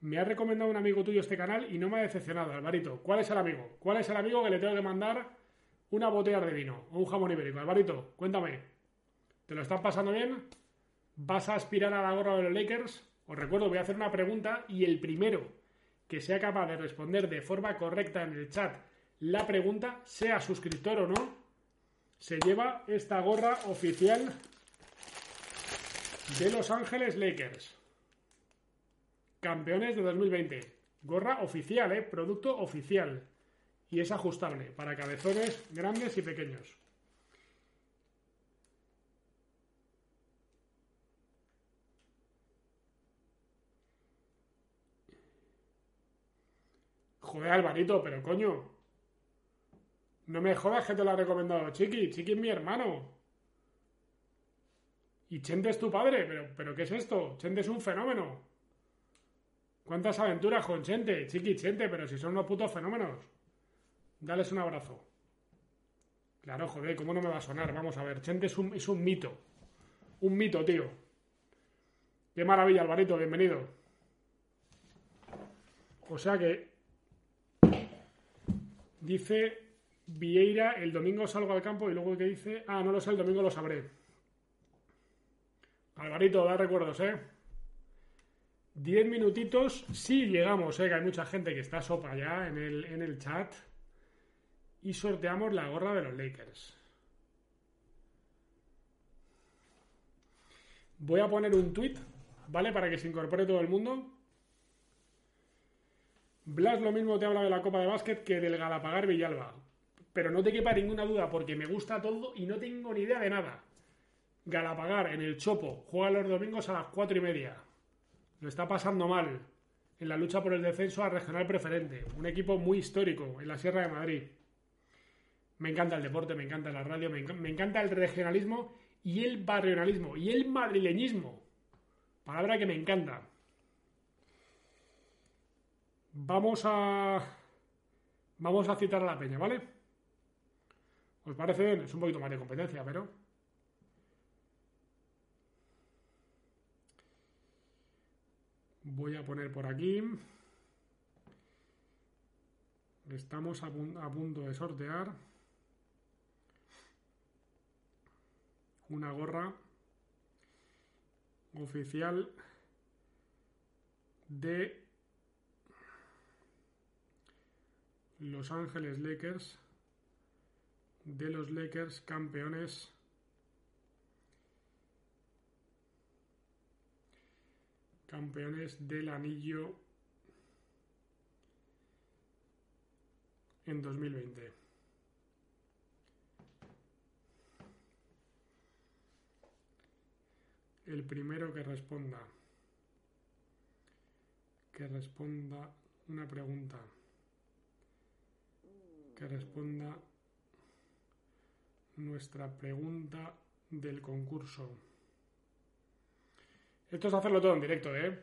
Me ha recomendado un amigo tuyo este canal y no me ha decepcionado, Alvarito. ¿Cuál es el amigo? ¿Cuál es el amigo que le tengo que mandar una botella de vino o un jamón ibérico? Alvarito, cuéntame. ¿Te lo estás pasando bien? ¿Vas a aspirar a la gorra de los Lakers? Os recuerdo, voy a hacer una pregunta y el primero que sea capaz de responder de forma correcta en el chat la pregunta, sea suscriptor o no, se lleva esta gorra oficial de Los Ángeles Lakers. Campeones de 2020. Gorra oficial, ¿eh? Producto oficial. Y es ajustable para cabezones grandes y pequeños. Joder, Alvarito, pero coño. No me jodas que te lo ha recomendado Chiqui. Chiqui es mi hermano. Y Chente es tu padre. Pero, pero ¿qué es esto? Chente es un fenómeno. ¿Cuántas aventuras con Chente? Chiqui Chente, pero si son unos putos fenómenos. Dales un abrazo. Claro, joder, ¿cómo no me va a sonar? Vamos a ver, Chente es un, es un mito. Un mito, tío. Qué maravilla, Alvarito, bienvenido. O sea que. Dice Vieira, el domingo salgo al campo y luego que dice. Ah, no lo sé, el domingo lo sabré. Alvarito, da recuerdos, ¿eh? Diez minutitos, sí llegamos, ¿eh? Que hay mucha gente que está sopa ya en el, en el chat. Y sorteamos la gorra de los Lakers. Voy a poner un tweet, ¿vale? Para que se incorpore todo el mundo. Blas lo mismo te habla de la Copa de Básquet que del Galapagar Villalba. Pero no te quepa ninguna duda porque me gusta todo y no tengo ni idea de nada. Galapagar en el Chopo juega los domingos a las cuatro y media. Lo está pasando mal en la lucha por el descenso a regional preferente. Un equipo muy histórico en la Sierra de Madrid. Me encanta el deporte, me encanta la radio, me, encanta el regionalismo y el barrionalismo y el madrileñismo. Palabra que me encanta. Vamos a. Vamos a citar a la peña, ¿vale? ¿Os parece bien? Es un poquito más de competencia, pero. Voy a poner por aquí. Estamos a, punto de sortear. una gorra oficial de Los Ángeles Lakers, de los Lakers campeones. Campeones del anillo. En 2020. el primero que responda, que responda una pregunta, responda nuestra pregunta del concurso. Esto es hacerlo todo en directo, ¿eh?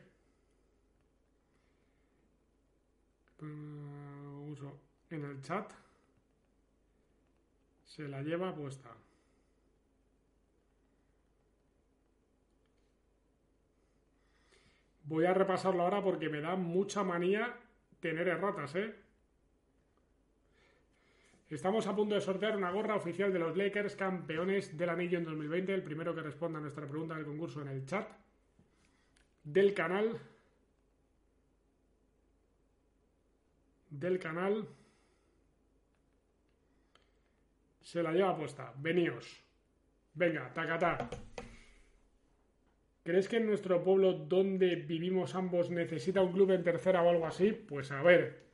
Uso en el chat. Se la lleva puesta. Voy a repasarlo ahora porque me da mucha manía tener erratas, ¿eh? Estamos a punto de sortear una gorra oficial de los Lakers, campeones del anillo en 2020. El primero que responda a nuestra pregunta del concurso en el chat del canal. Del canal. Se la lleva puesta. Veníos. Venga, tacatá. ¿Crees que en nuestro pueblo donde vivimos ambos necesita un club en tercera o algo así? Pues a ver,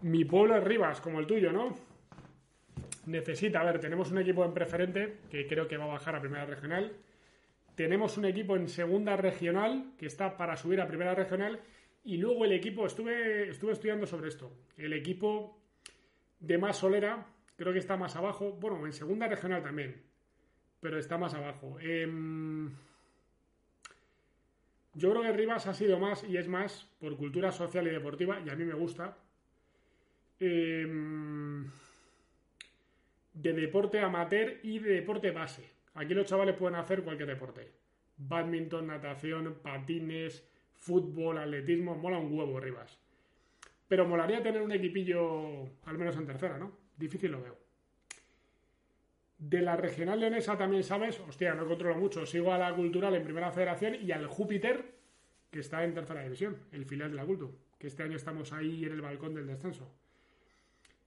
mi pueblo es Rivas, como el tuyo, ¿no? Necesita, a ver, tenemos un equipo en preferente que creo que va a bajar a primera regional. Tenemos un equipo en segunda regional que está para subir a primera regional. Y luego el equipo, estuve, estuve estudiando sobre esto. El equipo de más solera, creo que está más abajo. Bueno, en segunda regional también, pero está más abajo. Eh, yo creo que Rivas ha sido más y es más por cultura social y deportiva, y a mí me gusta, em, de deporte amateur y de deporte base. Aquí los chavales pueden hacer cualquier deporte. Badminton, natación, patines, fútbol, atletismo, mola un huevo Rivas. Pero molaría tener un equipillo, al menos en tercera, ¿no? Difícil lo veo. De la regional leonesa también sabes, hostia, no controlo mucho, sigo a la cultural en primera federación y al Júpiter, que está en tercera división, el filial de la Cultu, que este año estamos ahí en el balcón del descenso.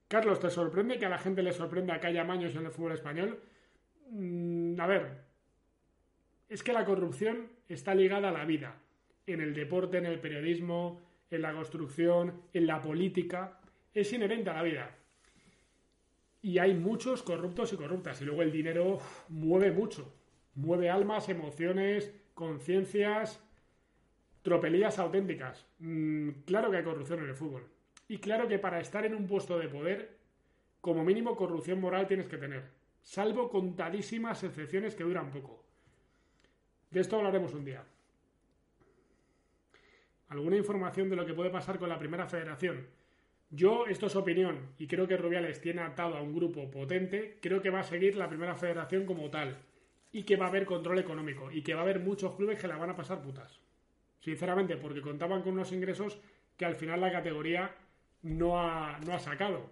Carlos, ¿te sorprende que a la gente le sorprenda que haya maños en el fútbol español? Mm, a ver, es que la corrupción está ligada a la vida, en el deporte, en el periodismo, en la construcción, en la política, es inherente a la vida. Y hay muchos corruptos y corruptas. Y luego el dinero mueve mucho. Mueve almas, emociones, conciencias, tropelías auténticas. Mm, claro que hay corrupción en el fútbol. Y claro que para estar en un puesto de poder, como mínimo corrupción moral tienes que tener. Salvo contadísimas excepciones que duran poco. De esto hablaremos un día. ¿Alguna información de lo que puede pasar con la primera federación? Yo, esto es opinión, y creo que Rubiales tiene atado a un grupo potente, creo que va a seguir la primera federación como tal, y que va a haber control económico, y que va a haber muchos clubes que la van a pasar putas. Sinceramente, porque contaban con unos ingresos que al final la categoría no ha, no ha sacado.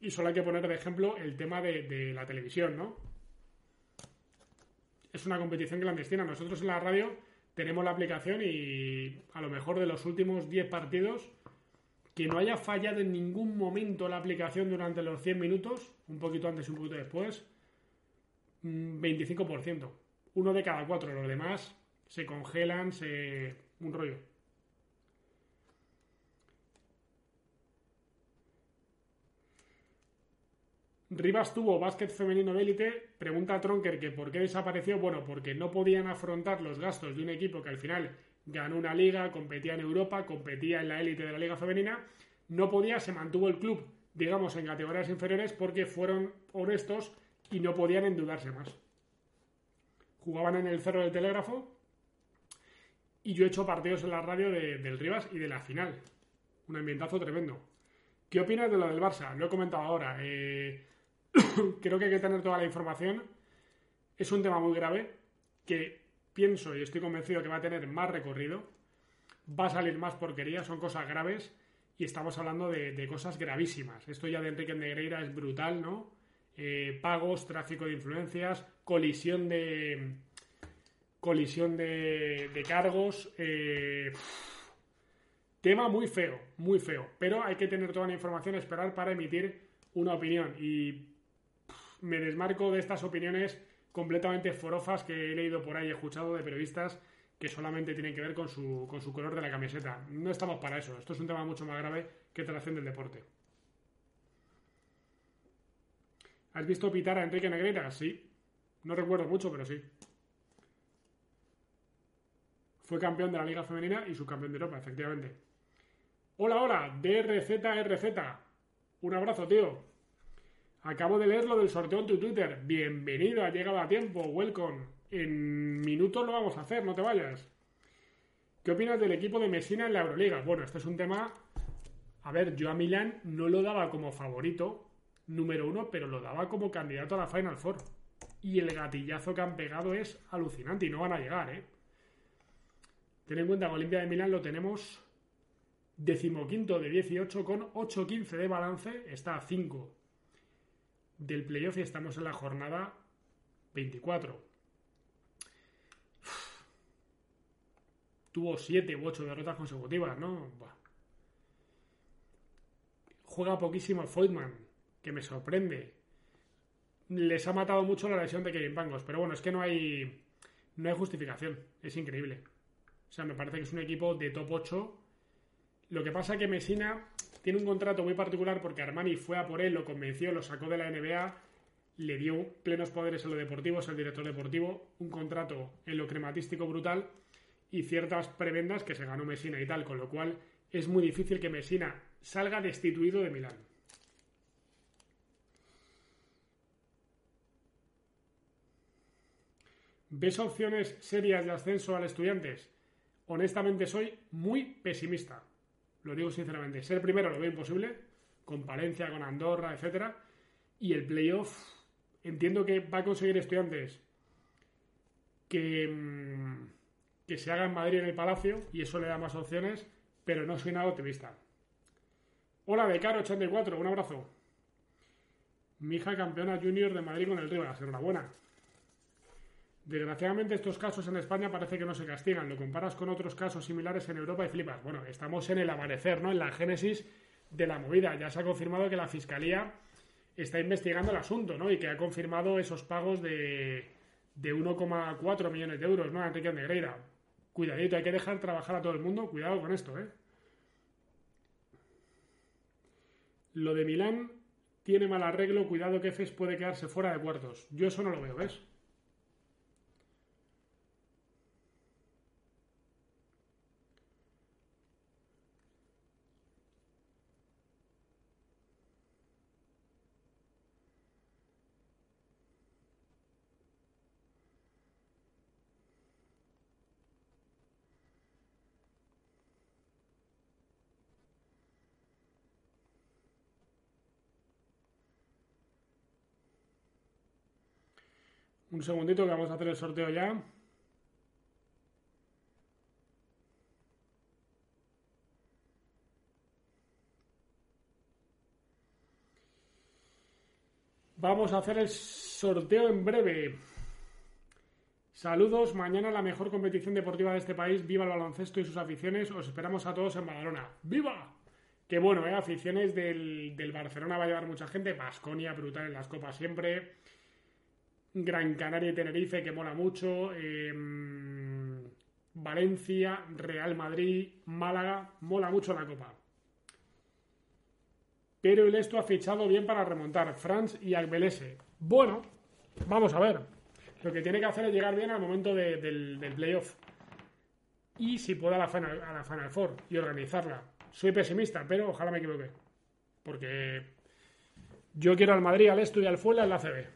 Y solo hay que poner de ejemplo el tema de, de la televisión, ¿no? Es una competición clandestina. Nosotros en la radio tenemos la aplicación y a lo mejor de los últimos 10 partidos, que no haya fallado en ningún momento la aplicación durante los 100 minutos, un poquito antes y un poquito después, 25%. Mm, Uno de cada cuatro. Los demás se congelan, se... un rollo. Rivas tuvo básquet femenino de élite. Pregunta a Tronker que por qué desapareció. Bueno, porque no podían afrontar los gastos de un equipo que al final ganó una liga, competía en Europa, competía en la élite de la liga femenina. No podía, se mantuvo el club, digamos, en categorías inferiores porque fueron honestos y no podían endeudarse más. Jugaban en el Cerro del Telégrafo y yo he hecho partidos en la radio del Rivas y de la final. Un ambientazo tremendo. ¿Qué opinas de lo del Barça? Lo he comentado ahora. Eh, creo que hay que tener toda la información. Es un tema muy grave que pienso y estoy convencido que va a tener más recorrido. Va a salir más porquería, son cosas graves y estamos hablando de, cosas gravísimas. Esto ya de Enrique Negreira es brutal, ¿no? Eh, pagos, tráfico de influencias, colisión de colisión de, cargos. Eh, tema muy feo, muy feo. Pero hay que tener toda la información, esperar para emitir una opinión. Y me desmarco de estas opiniones completamente forofas que he leído por ahí, he escuchado de periodistas que solamente tienen que ver con su, con su color de la camiseta. No estamos para eso. Esto es un tema mucho más grave que trasciende del deporte. ¿Has visto pitar a Enrique Negrera? Sí. No recuerdo mucho, pero sí. Fue campeón de la Liga Femenina y subcampeón de Europa, efectivamente. Hola, hola, DRZRZ. Un abrazo, tío. Acabo de leer lo del sorteo en tu Twitter. Bienvenido, ha llegado a tiempo. Welcome. En minutos lo vamos a hacer, no te vayas. ¿Qué opinas del equipo de Messina en la Euroliga? Bueno, este es un tema. A ver, yo a Milán no lo daba como favorito, número uno, pero lo daba como candidato a la Final Four. Y el gatillazo que han pegado es alucinante y no van a llegar, ¿eh? Ten en cuenta que Olimpia de Milán lo tenemos decimoquinto de 18 con 8-15 de balance, está a 5 del playoff y estamos en la jornada 24. Tuvo 7 u 8 derrotas consecutivas, ¿no? Juega poquísimo Feudman, que me sorprende. Les ha matado mucho la lesión de Kevin Pangos, pero bueno, es que no hay, no hay justificación. Es increíble. O sea, me parece que es un equipo de top 8. Lo que pasa que Messina tiene un contrato muy particular porque Armani fue a por él, lo convenció, lo sacó de la NBA, le dio plenos poderes en lo deportivo, es el director deportivo, un contrato en lo crematístico brutal y ciertas prebendas que se ganó Messina y tal, con lo cual es muy difícil que Messina salga destituido de Milán. ¿Ves opciones serias de ascenso al estudiantes? Honestamente soy muy pesimista lo digo sinceramente. Ser primero lo veo imposible, con Palencia, con Andorra, etcétera. Y el playoff, entiendo que va a conseguir estudiantes que, mm, que se haga en Madrid en el Palacio, y eso le da más opciones, pero no soy nada optimista. Hola, Becar84, un abrazo. Mi hija campeona junior de Madrid con el Rivas, enhorabuena. Desgraciadamente estos casos en España parece que no se castigan. Lo comparas con otros casos similares en Europa y flipas. Bueno, estamos en el amanecer, ¿no? En la génesis de la movida. Ya se ha confirmado que la Fiscalía está investigando el asunto, ¿no? Y que ha confirmado esos pagos de, de 1,4 millones de euros, ¿no? Enrique Negreira. Cuidadito, hay que dejar trabajar a todo el mundo. Cuidado con esto, ¿eh? Lo de Milán tiene mal arreglo. Cuidado que Fes puede quedarse fuera de cuartos. Yo eso no lo veo, ¿ves? Un segundito que vamos a hacer el sorteo ya. Vamos a hacer el sorteo en breve. Saludos, mañana la mejor competición deportiva de este país. Viva el baloncesto y sus aficiones. Os esperamos a todos en Badalona. ¡Viva! Qué bueno, ¿eh? Aficiones del, Barcelona va a llevar mucha gente. Basconia, brutal en las copas siempre. Gran Canaria y Tenerife, que mola mucho. Em, Valencia, Real Madrid, Málaga, mola mucho la copa pero el esto ha fichado bien para remontar. Franz y Agbelese. Bueno, vamos a ver. Lo que tiene que hacer es llegar bien al momento del, playoff. Y si pueda a la, Final, a la Final Four y organizarla. Soy pesimista, pero ojalá me equivoque. Porque yo quiero al Madrid, al Esto y al Fuela en la CB.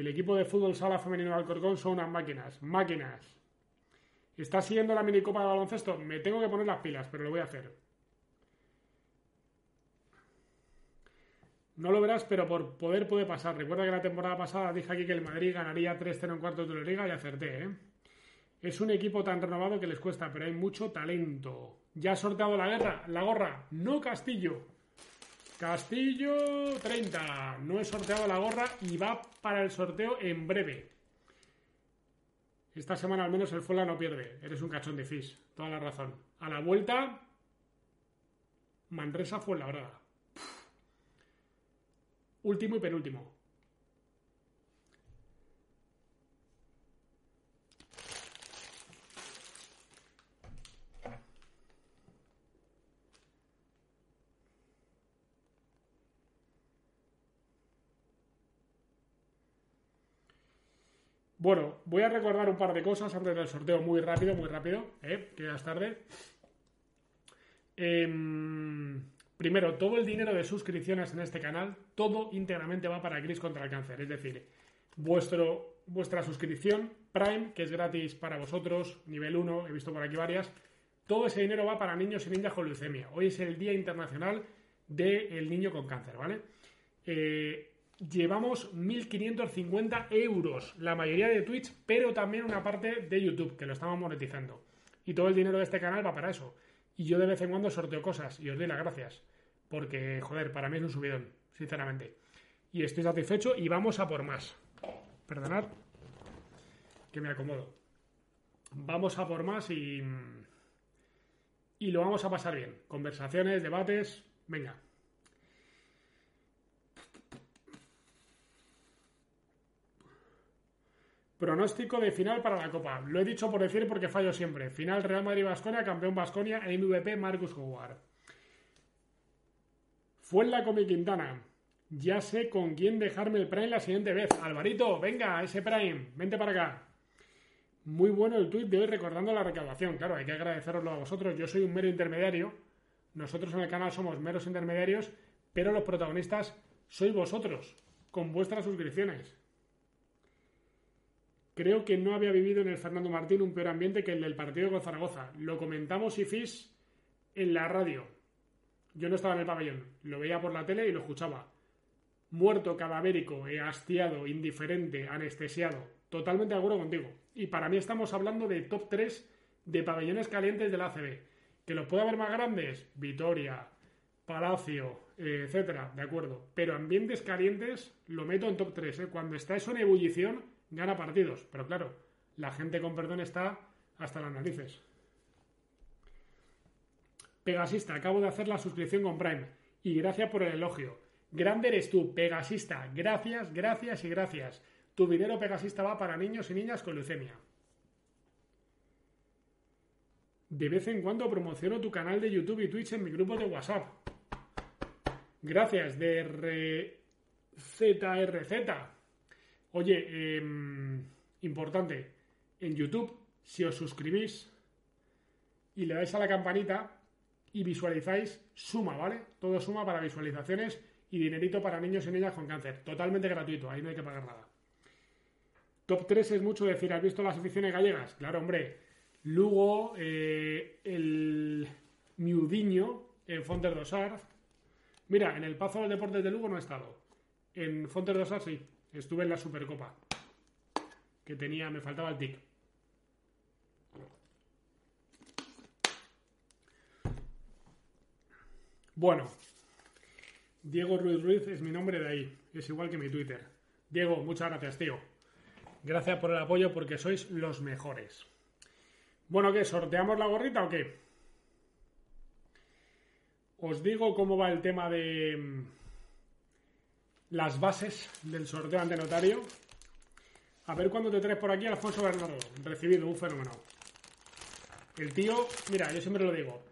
El equipo de fútbol sala femenino de Alcorcón son unas máquinas. Máquinas. ¿Está siguiendo la minicopa de baloncesto? Me tengo que poner las pilas, pero lo voy a hacer. No lo verás, pero por poder puede pasar. Recuerda que la temporada pasada dije aquí que el Madrid ganaría 3-0 en cuartos de la liga y acerté, ¿eh? Es un equipo tan renovado que les cuesta, pero hay mucho talento. ¿Ya ha sorteado la guerra? La gorra. No Castillo. Castillo 30. No he sorteado la gorra y va para el sorteo en breve. Esta semana al menos el Fuela no pierde. Eres un cachón de Fish. Toda la razón. A la vuelta, Manresa fue la brada. Último y penúltimo. Bueno, voy a recordar un par de cosas antes del sorteo muy rápido, muy rápido, ¿eh? que ya es tarde. Em, primero, todo el dinero de suscripciones en este canal, todo íntegramente va para Gris contra el cáncer. Es decir, vuestro, vuestra suscripción Prime, que es gratis para vosotros, nivel 1, he visto por aquí varias, todo ese dinero va para niños y niñas con leucemia. Hoy es el Día Internacional del Niño con Cáncer, ¿vale? Eh, llevamos 1.550 euros, la mayoría de Twitch, pero también una parte de YouTube, que lo estamos monetizando. Y todo el dinero de este canal va para eso. Y yo de vez en cuando sorteo cosas y os doy las gracias. Porque, joder, para mí es un subidón, sinceramente. Y estoy satisfecho y vamos a por más. Perdonad que me acomodo. Vamos a por más y... Y lo vamos a pasar bien. Conversaciones, debates. Venga. Pronóstico de final para la Copa. Lo he dicho por decir porque fallo siempre. Final Real Madrid-Basconia, campeón Basconia MVP Marcus Howard. la con mi Quintana. Ya sé con quién dejarme el Prime la siguiente vez. Alvarito, venga, ese Prime, vente para acá. Muy bueno el tuit de hoy recordando la recaudación. Claro, hay que agradeceroslo a vosotros. Yo soy un mero intermediario. Nosotros en el canal somos meros intermediarios, pero los protagonistas sois vosotros, con vuestras suscripciones. Creo que no había vivido en el Fernando Martín un peor ambiente que el del partido con Zaragoza. Lo comentamos y Fis en la radio. Yo no estaba en el pabellón, lo veía por la tele y lo escuchaba. Muerto, cadavérico, hastiado, indiferente, anestesiado. Totalmente de acuerdo contigo. Y para mí estamos hablando de top 3 de pabellones calientes del ACB. Que los puede haber más grandes, Vitoria, Palacio, eh, etcétera, de acuerdo. Pero ambientes calientes lo meto en top 3. ¿eh? Cuando está eso en ebullición, gana partidos. Pero claro, la gente con perdón está hasta las narices. Pegasista, acabo de hacer la suscripción con Prime. Y gracias por el elogio. Grande eres tú, Pegasista. Gracias, gracias y gracias. Tu dinero Pegasista va para niños y niñas con leucemia. De vez en cuando promociono tu canal de YouTube y Twitch en mi grupo de WhatsApp. Gracias, de ZRZ. Oye, em, importante, en YouTube, si os suscribís y le dais a la campanita y visualizáis, suma, ¿vale? Todo suma para visualizaciones y dinerito para niños y niñas con cáncer. Totalmente gratuito, ahí no hay que pagar nada. Top 3 es mucho decir, ¿has visto las aficiones gallegas? Claro, hombre. Lugo, eh, el Miudiño en Fontes Rosar, Mira, en el Pazo del Deportes de Lugo no he estado. En Fontes de Osas sí. Estuve en la Supercopa. Que tenía, me faltaba el tic. Bueno, Diego Ruiz Ruiz es mi nombre de ahí. Es igual que mi Twitter. Diego, muchas gracias, tío. Gracias por el apoyo porque sois los mejores. Bueno, ¿qué? ¿Sorteamos la gorrita o qué? Os digo cómo va el tema de mm, las bases del sorteo ante notario. A ver cuándo te traes por aquí, Alfonso Bernardo. Recibido, un fenómeno. El tío, mira, yo siempre lo digo,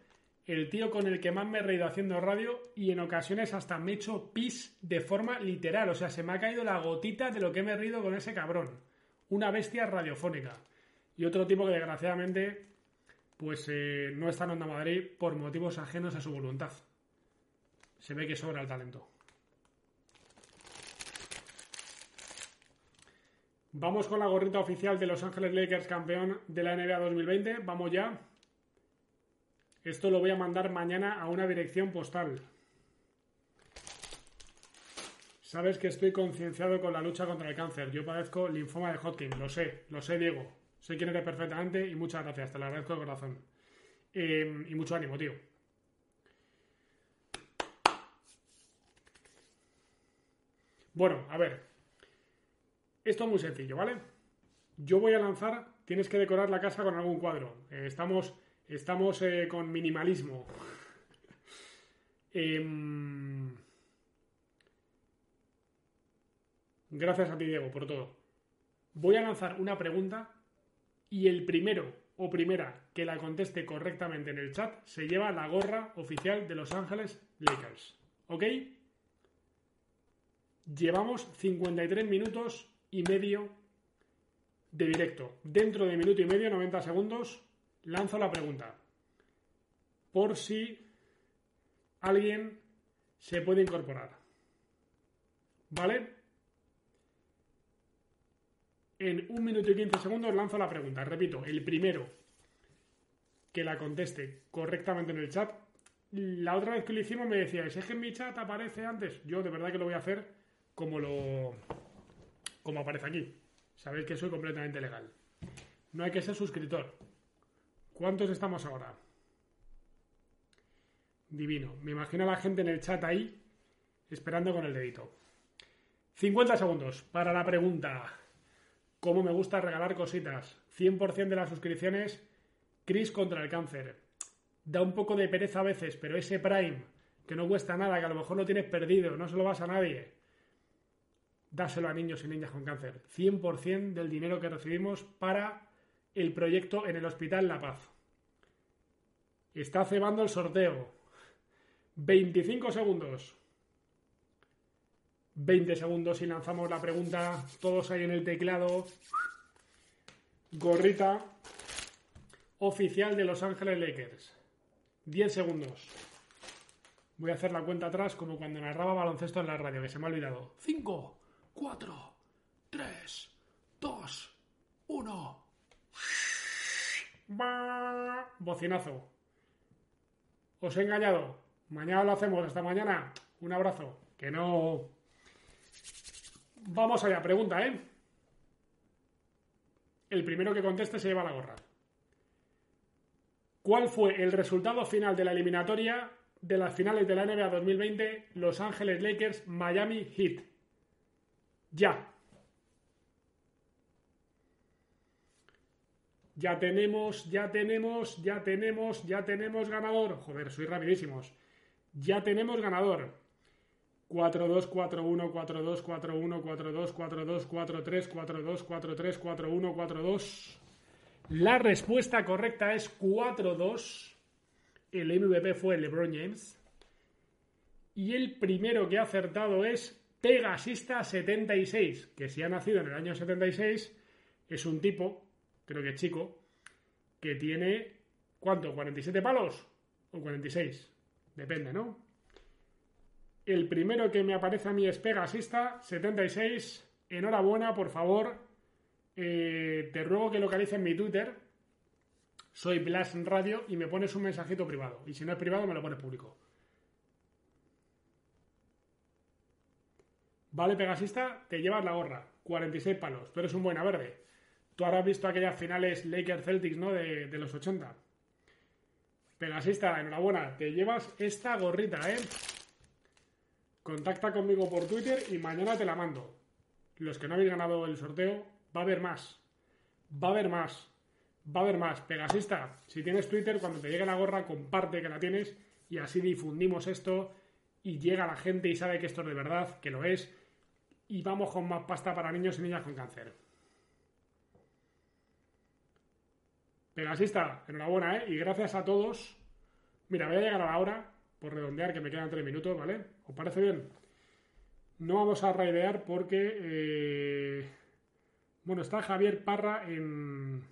el tío con el que más me he reído haciendo radio y en ocasiones hasta me he hecho pis de forma literal. O sea, se me ha caído la gotita de lo que me he reído con ese cabrón. Una bestia radiofónica. Y otro tipo que desgraciadamente pues eh, no está en Onda Madrid por motivos ajenos a su voluntad. Se ve que sobra el talento. Vamos con la gorrita oficial de Los Ángeles Lakers campeón de la NBA 2020. Vamos ya. Esto lo voy a mandar mañana a una dirección postal. Sabes que estoy concienciado con la lucha contra el cáncer. Yo padezco linfoma de Hodgkin. Lo sé, lo sé, Diego. Sé quién eres perfectamente y muchas gracias. Te lo agradezco de corazón. Eh, y mucho ánimo, tío. Bueno, a ver. Esto es muy sencillo, ¿vale? Yo voy a lanzar, tienes que decorar la casa con algún cuadro. Eh, estamos Estamos eh, con minimalismo. Em, gracias a ti, Diego, por todo. Voy a lanzar una pregunta y el primero o primera que la conteste correctamente en el chat se lleva la gorra oficial de Los Ángeles Lakers. ¿Ok? Llevamos 53 minutos y medio de directo. Dentro de minuto y medio, 90 segundos, lanzo la pregunta. Por si alguien se puede incorporar. ¿Vale? En un minuto y quince segundos lanzo la pregunta. Repito, el primero que la conteste correctamente en el chat. La otra vez que lo hicimos me decía, es que en mi chat aparece antes. Yo de verdad que lo voy a hacer como lo como aparece aquí. Sabéis que soy completamente legal. No hay que ser suscriptor. ¿Cuántos estamos ahora? Divino. Me imagino a la gente en el chat ahí esperando con el dedito. 50 segundos para la pregunta. ¿Cómo me gusta regalar cositas? 100% de las suscripciones, Chris contra el cáncer. Da un poco de pereza a veces, pero ese Prime, que no cuesta nada, que a lo mejor lo tienes perdido, no se lo vas a nadie, dáselo a niños y niñas con cáncer. 100% del dinero que recibimos para el proyecto en el Hospital La Paz. Está cebando el sorteo. 25 segundos. 20 segundos y lanzamos la pregunta. Todos ahí en el teclado. Gorrita oficial de Los Ángeles Lakers. 10 segundos. Voy a hacer la cuenta atrás como cuando narraba baloncesto en la radio, que se me ha olvidado. 5, 4, 3, 2, 1. Bocinazo. Os he engañado. Mañana lo hacemos. Hasta mañana. Un abrazo. Que no. Vamos allá. Pregunta, ¿eh? El primero que conteste se lleva la gorra. ¿Cuál fue el resultado final de la eliminatoria de las finales de la NBA 2020 Los Ángeles Lakers Miami Heat? Ya. Ya tenemos, ya tenemos, ya tenemos, ya tenemos ganador. Joder, soy rapidísimos. Ya tenemos ganador. 4-2, 4-1, 4-2, 4-1, 4-2, 4-2, 4-3, 4-2, 4-3, 4-1, 4-2. La respuesta correcta es 4-2. El MVP fue LeBron James. Y el primero que ha acertado es Pegasista 76, que si ha nacido en el año 76, es un tipo creo que chico, que tiene, ¿cuánto? ¿47 palos? ¿O 46? Depende, ¿no? El primero que me aparece a mí es Pegasista, 76. Enhorabuena, por favor. Eh, te ruego que localices mi Twitter. Soy Blas Radio y me pones un mensajito privado. Y si no es privado, me lo pones público. Vale, Pegasista, te llevas la gorra. 46 palos. Tú eres un buena verde. Tú habrás visto aquellas finales Lakers Celtics, ¿no? De, de los 80. Pegasista, enhorabuena. Te llevas esta gorrita, ¿eh? Contacta conmigo por Twitter y mañana te la mando. Los que no habéis ganado el sorteo, va a haber más. Va a haber más. Va a haber más. Pegasista, si tienes Twitter, cuando te llegue la gorra, comparte que la tienes y así difundimos esto y llega la gente y sabe que esto es de verdad, que lo es. Y vamos con más pasta para niños y niñas con cáncer. Pegasista, enhorabuena, ¿eh? Y gracias a todos. Mira, voy a llegar a la hora, por redondear, que me quedan tres minutos, ¿vale? ¿Os parece bien? No vamos a raidear porque... Eh, bueno, está Javier Parra en,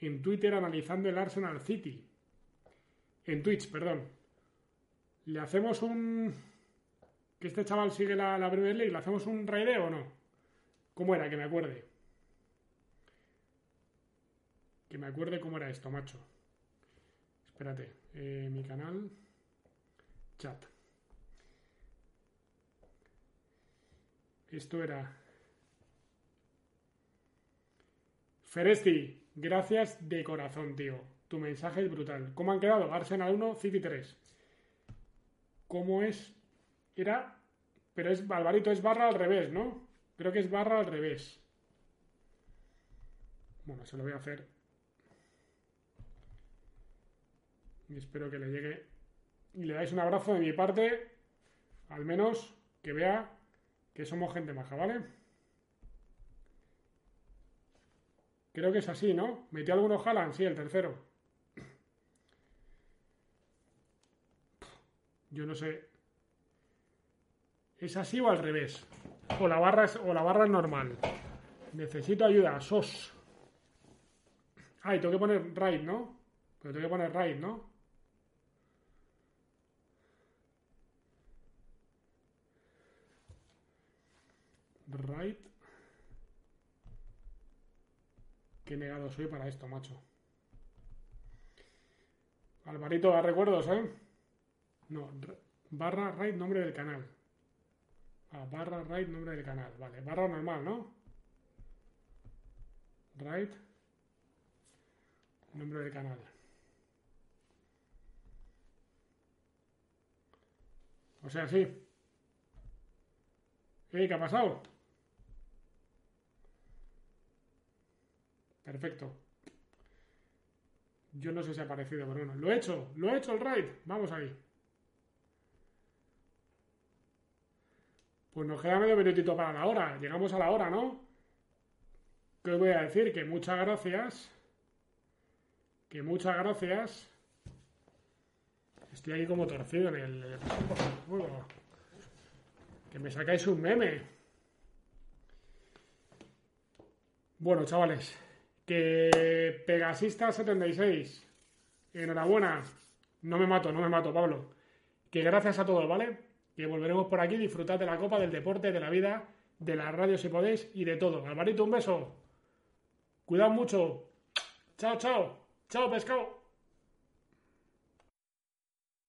en Twitter analizando el Arsenal City. En Twitch, perdón. ¿Le hacemos un... que este chaval sigue la, la Premier League? ¿Le hacemos un raideo o no? ¿Cómo era? Que me acuerde. Que me acuerde cómo era esto, macho. Espérate. Eh, mi canal. Chat. Esto era. Feresti, gracias de corazón, tío. Tu mensaje es brutal. ¿Cómo han quedado? Arsenal 1, City 3. ¿Cómo es? Era. Pero es. Alvarito es barra al revés, ¿no? Creo que es barra al revés. Bueno, se lo voy a hacer y espero que le llegue y le dais un abrazo de mi parte, al menos que vea que somos gente maja, ¿vale? Creo que es así, ¿no? ¿Metió alguno Jalan? Sí, el tercero. Yo no sé. ¿Es así o al revés? O la barra es, o la barra es normal. Necesito ayuda, sos. Ah, y tengo que poner right, ¿no? Pero tengo que poner right, ¿no? Right. Qué negado soy para esto, macho. Alvarito, da recuerdos, ¿eh? No, barra right, nombre del canal. Ah, barra right, nombre del canal. Vale, barra normal, ¿no? Right. Nombre del canal. O sea, sí. ¿Qué ha pasado? Perfecto. Yo no sé si ha aparecido, pero bueno. Lo he hecho, lo he hecho el raid. Vamos ahí. Pues nos queda medio minutito para la hora. Llegamos a la hora, ¿no? ¿Qué os voy a decir? Que muchas gracias. Que muchas gracias. Estoy aquí como torcido en el... Que me sacáis un meme. Bueno, chavales. Que Pegasista76. Enhorabuena. No me mato, no me mato, Pablo. Que gracias a todos, ¿vale? Que volveremos por aquí, disfrutad de la copa, del deporte, de la vida, de la radio si podéis y de todo. Alvarito, un beso. Cuidado mucho. Chao, chao. Chao, pescado.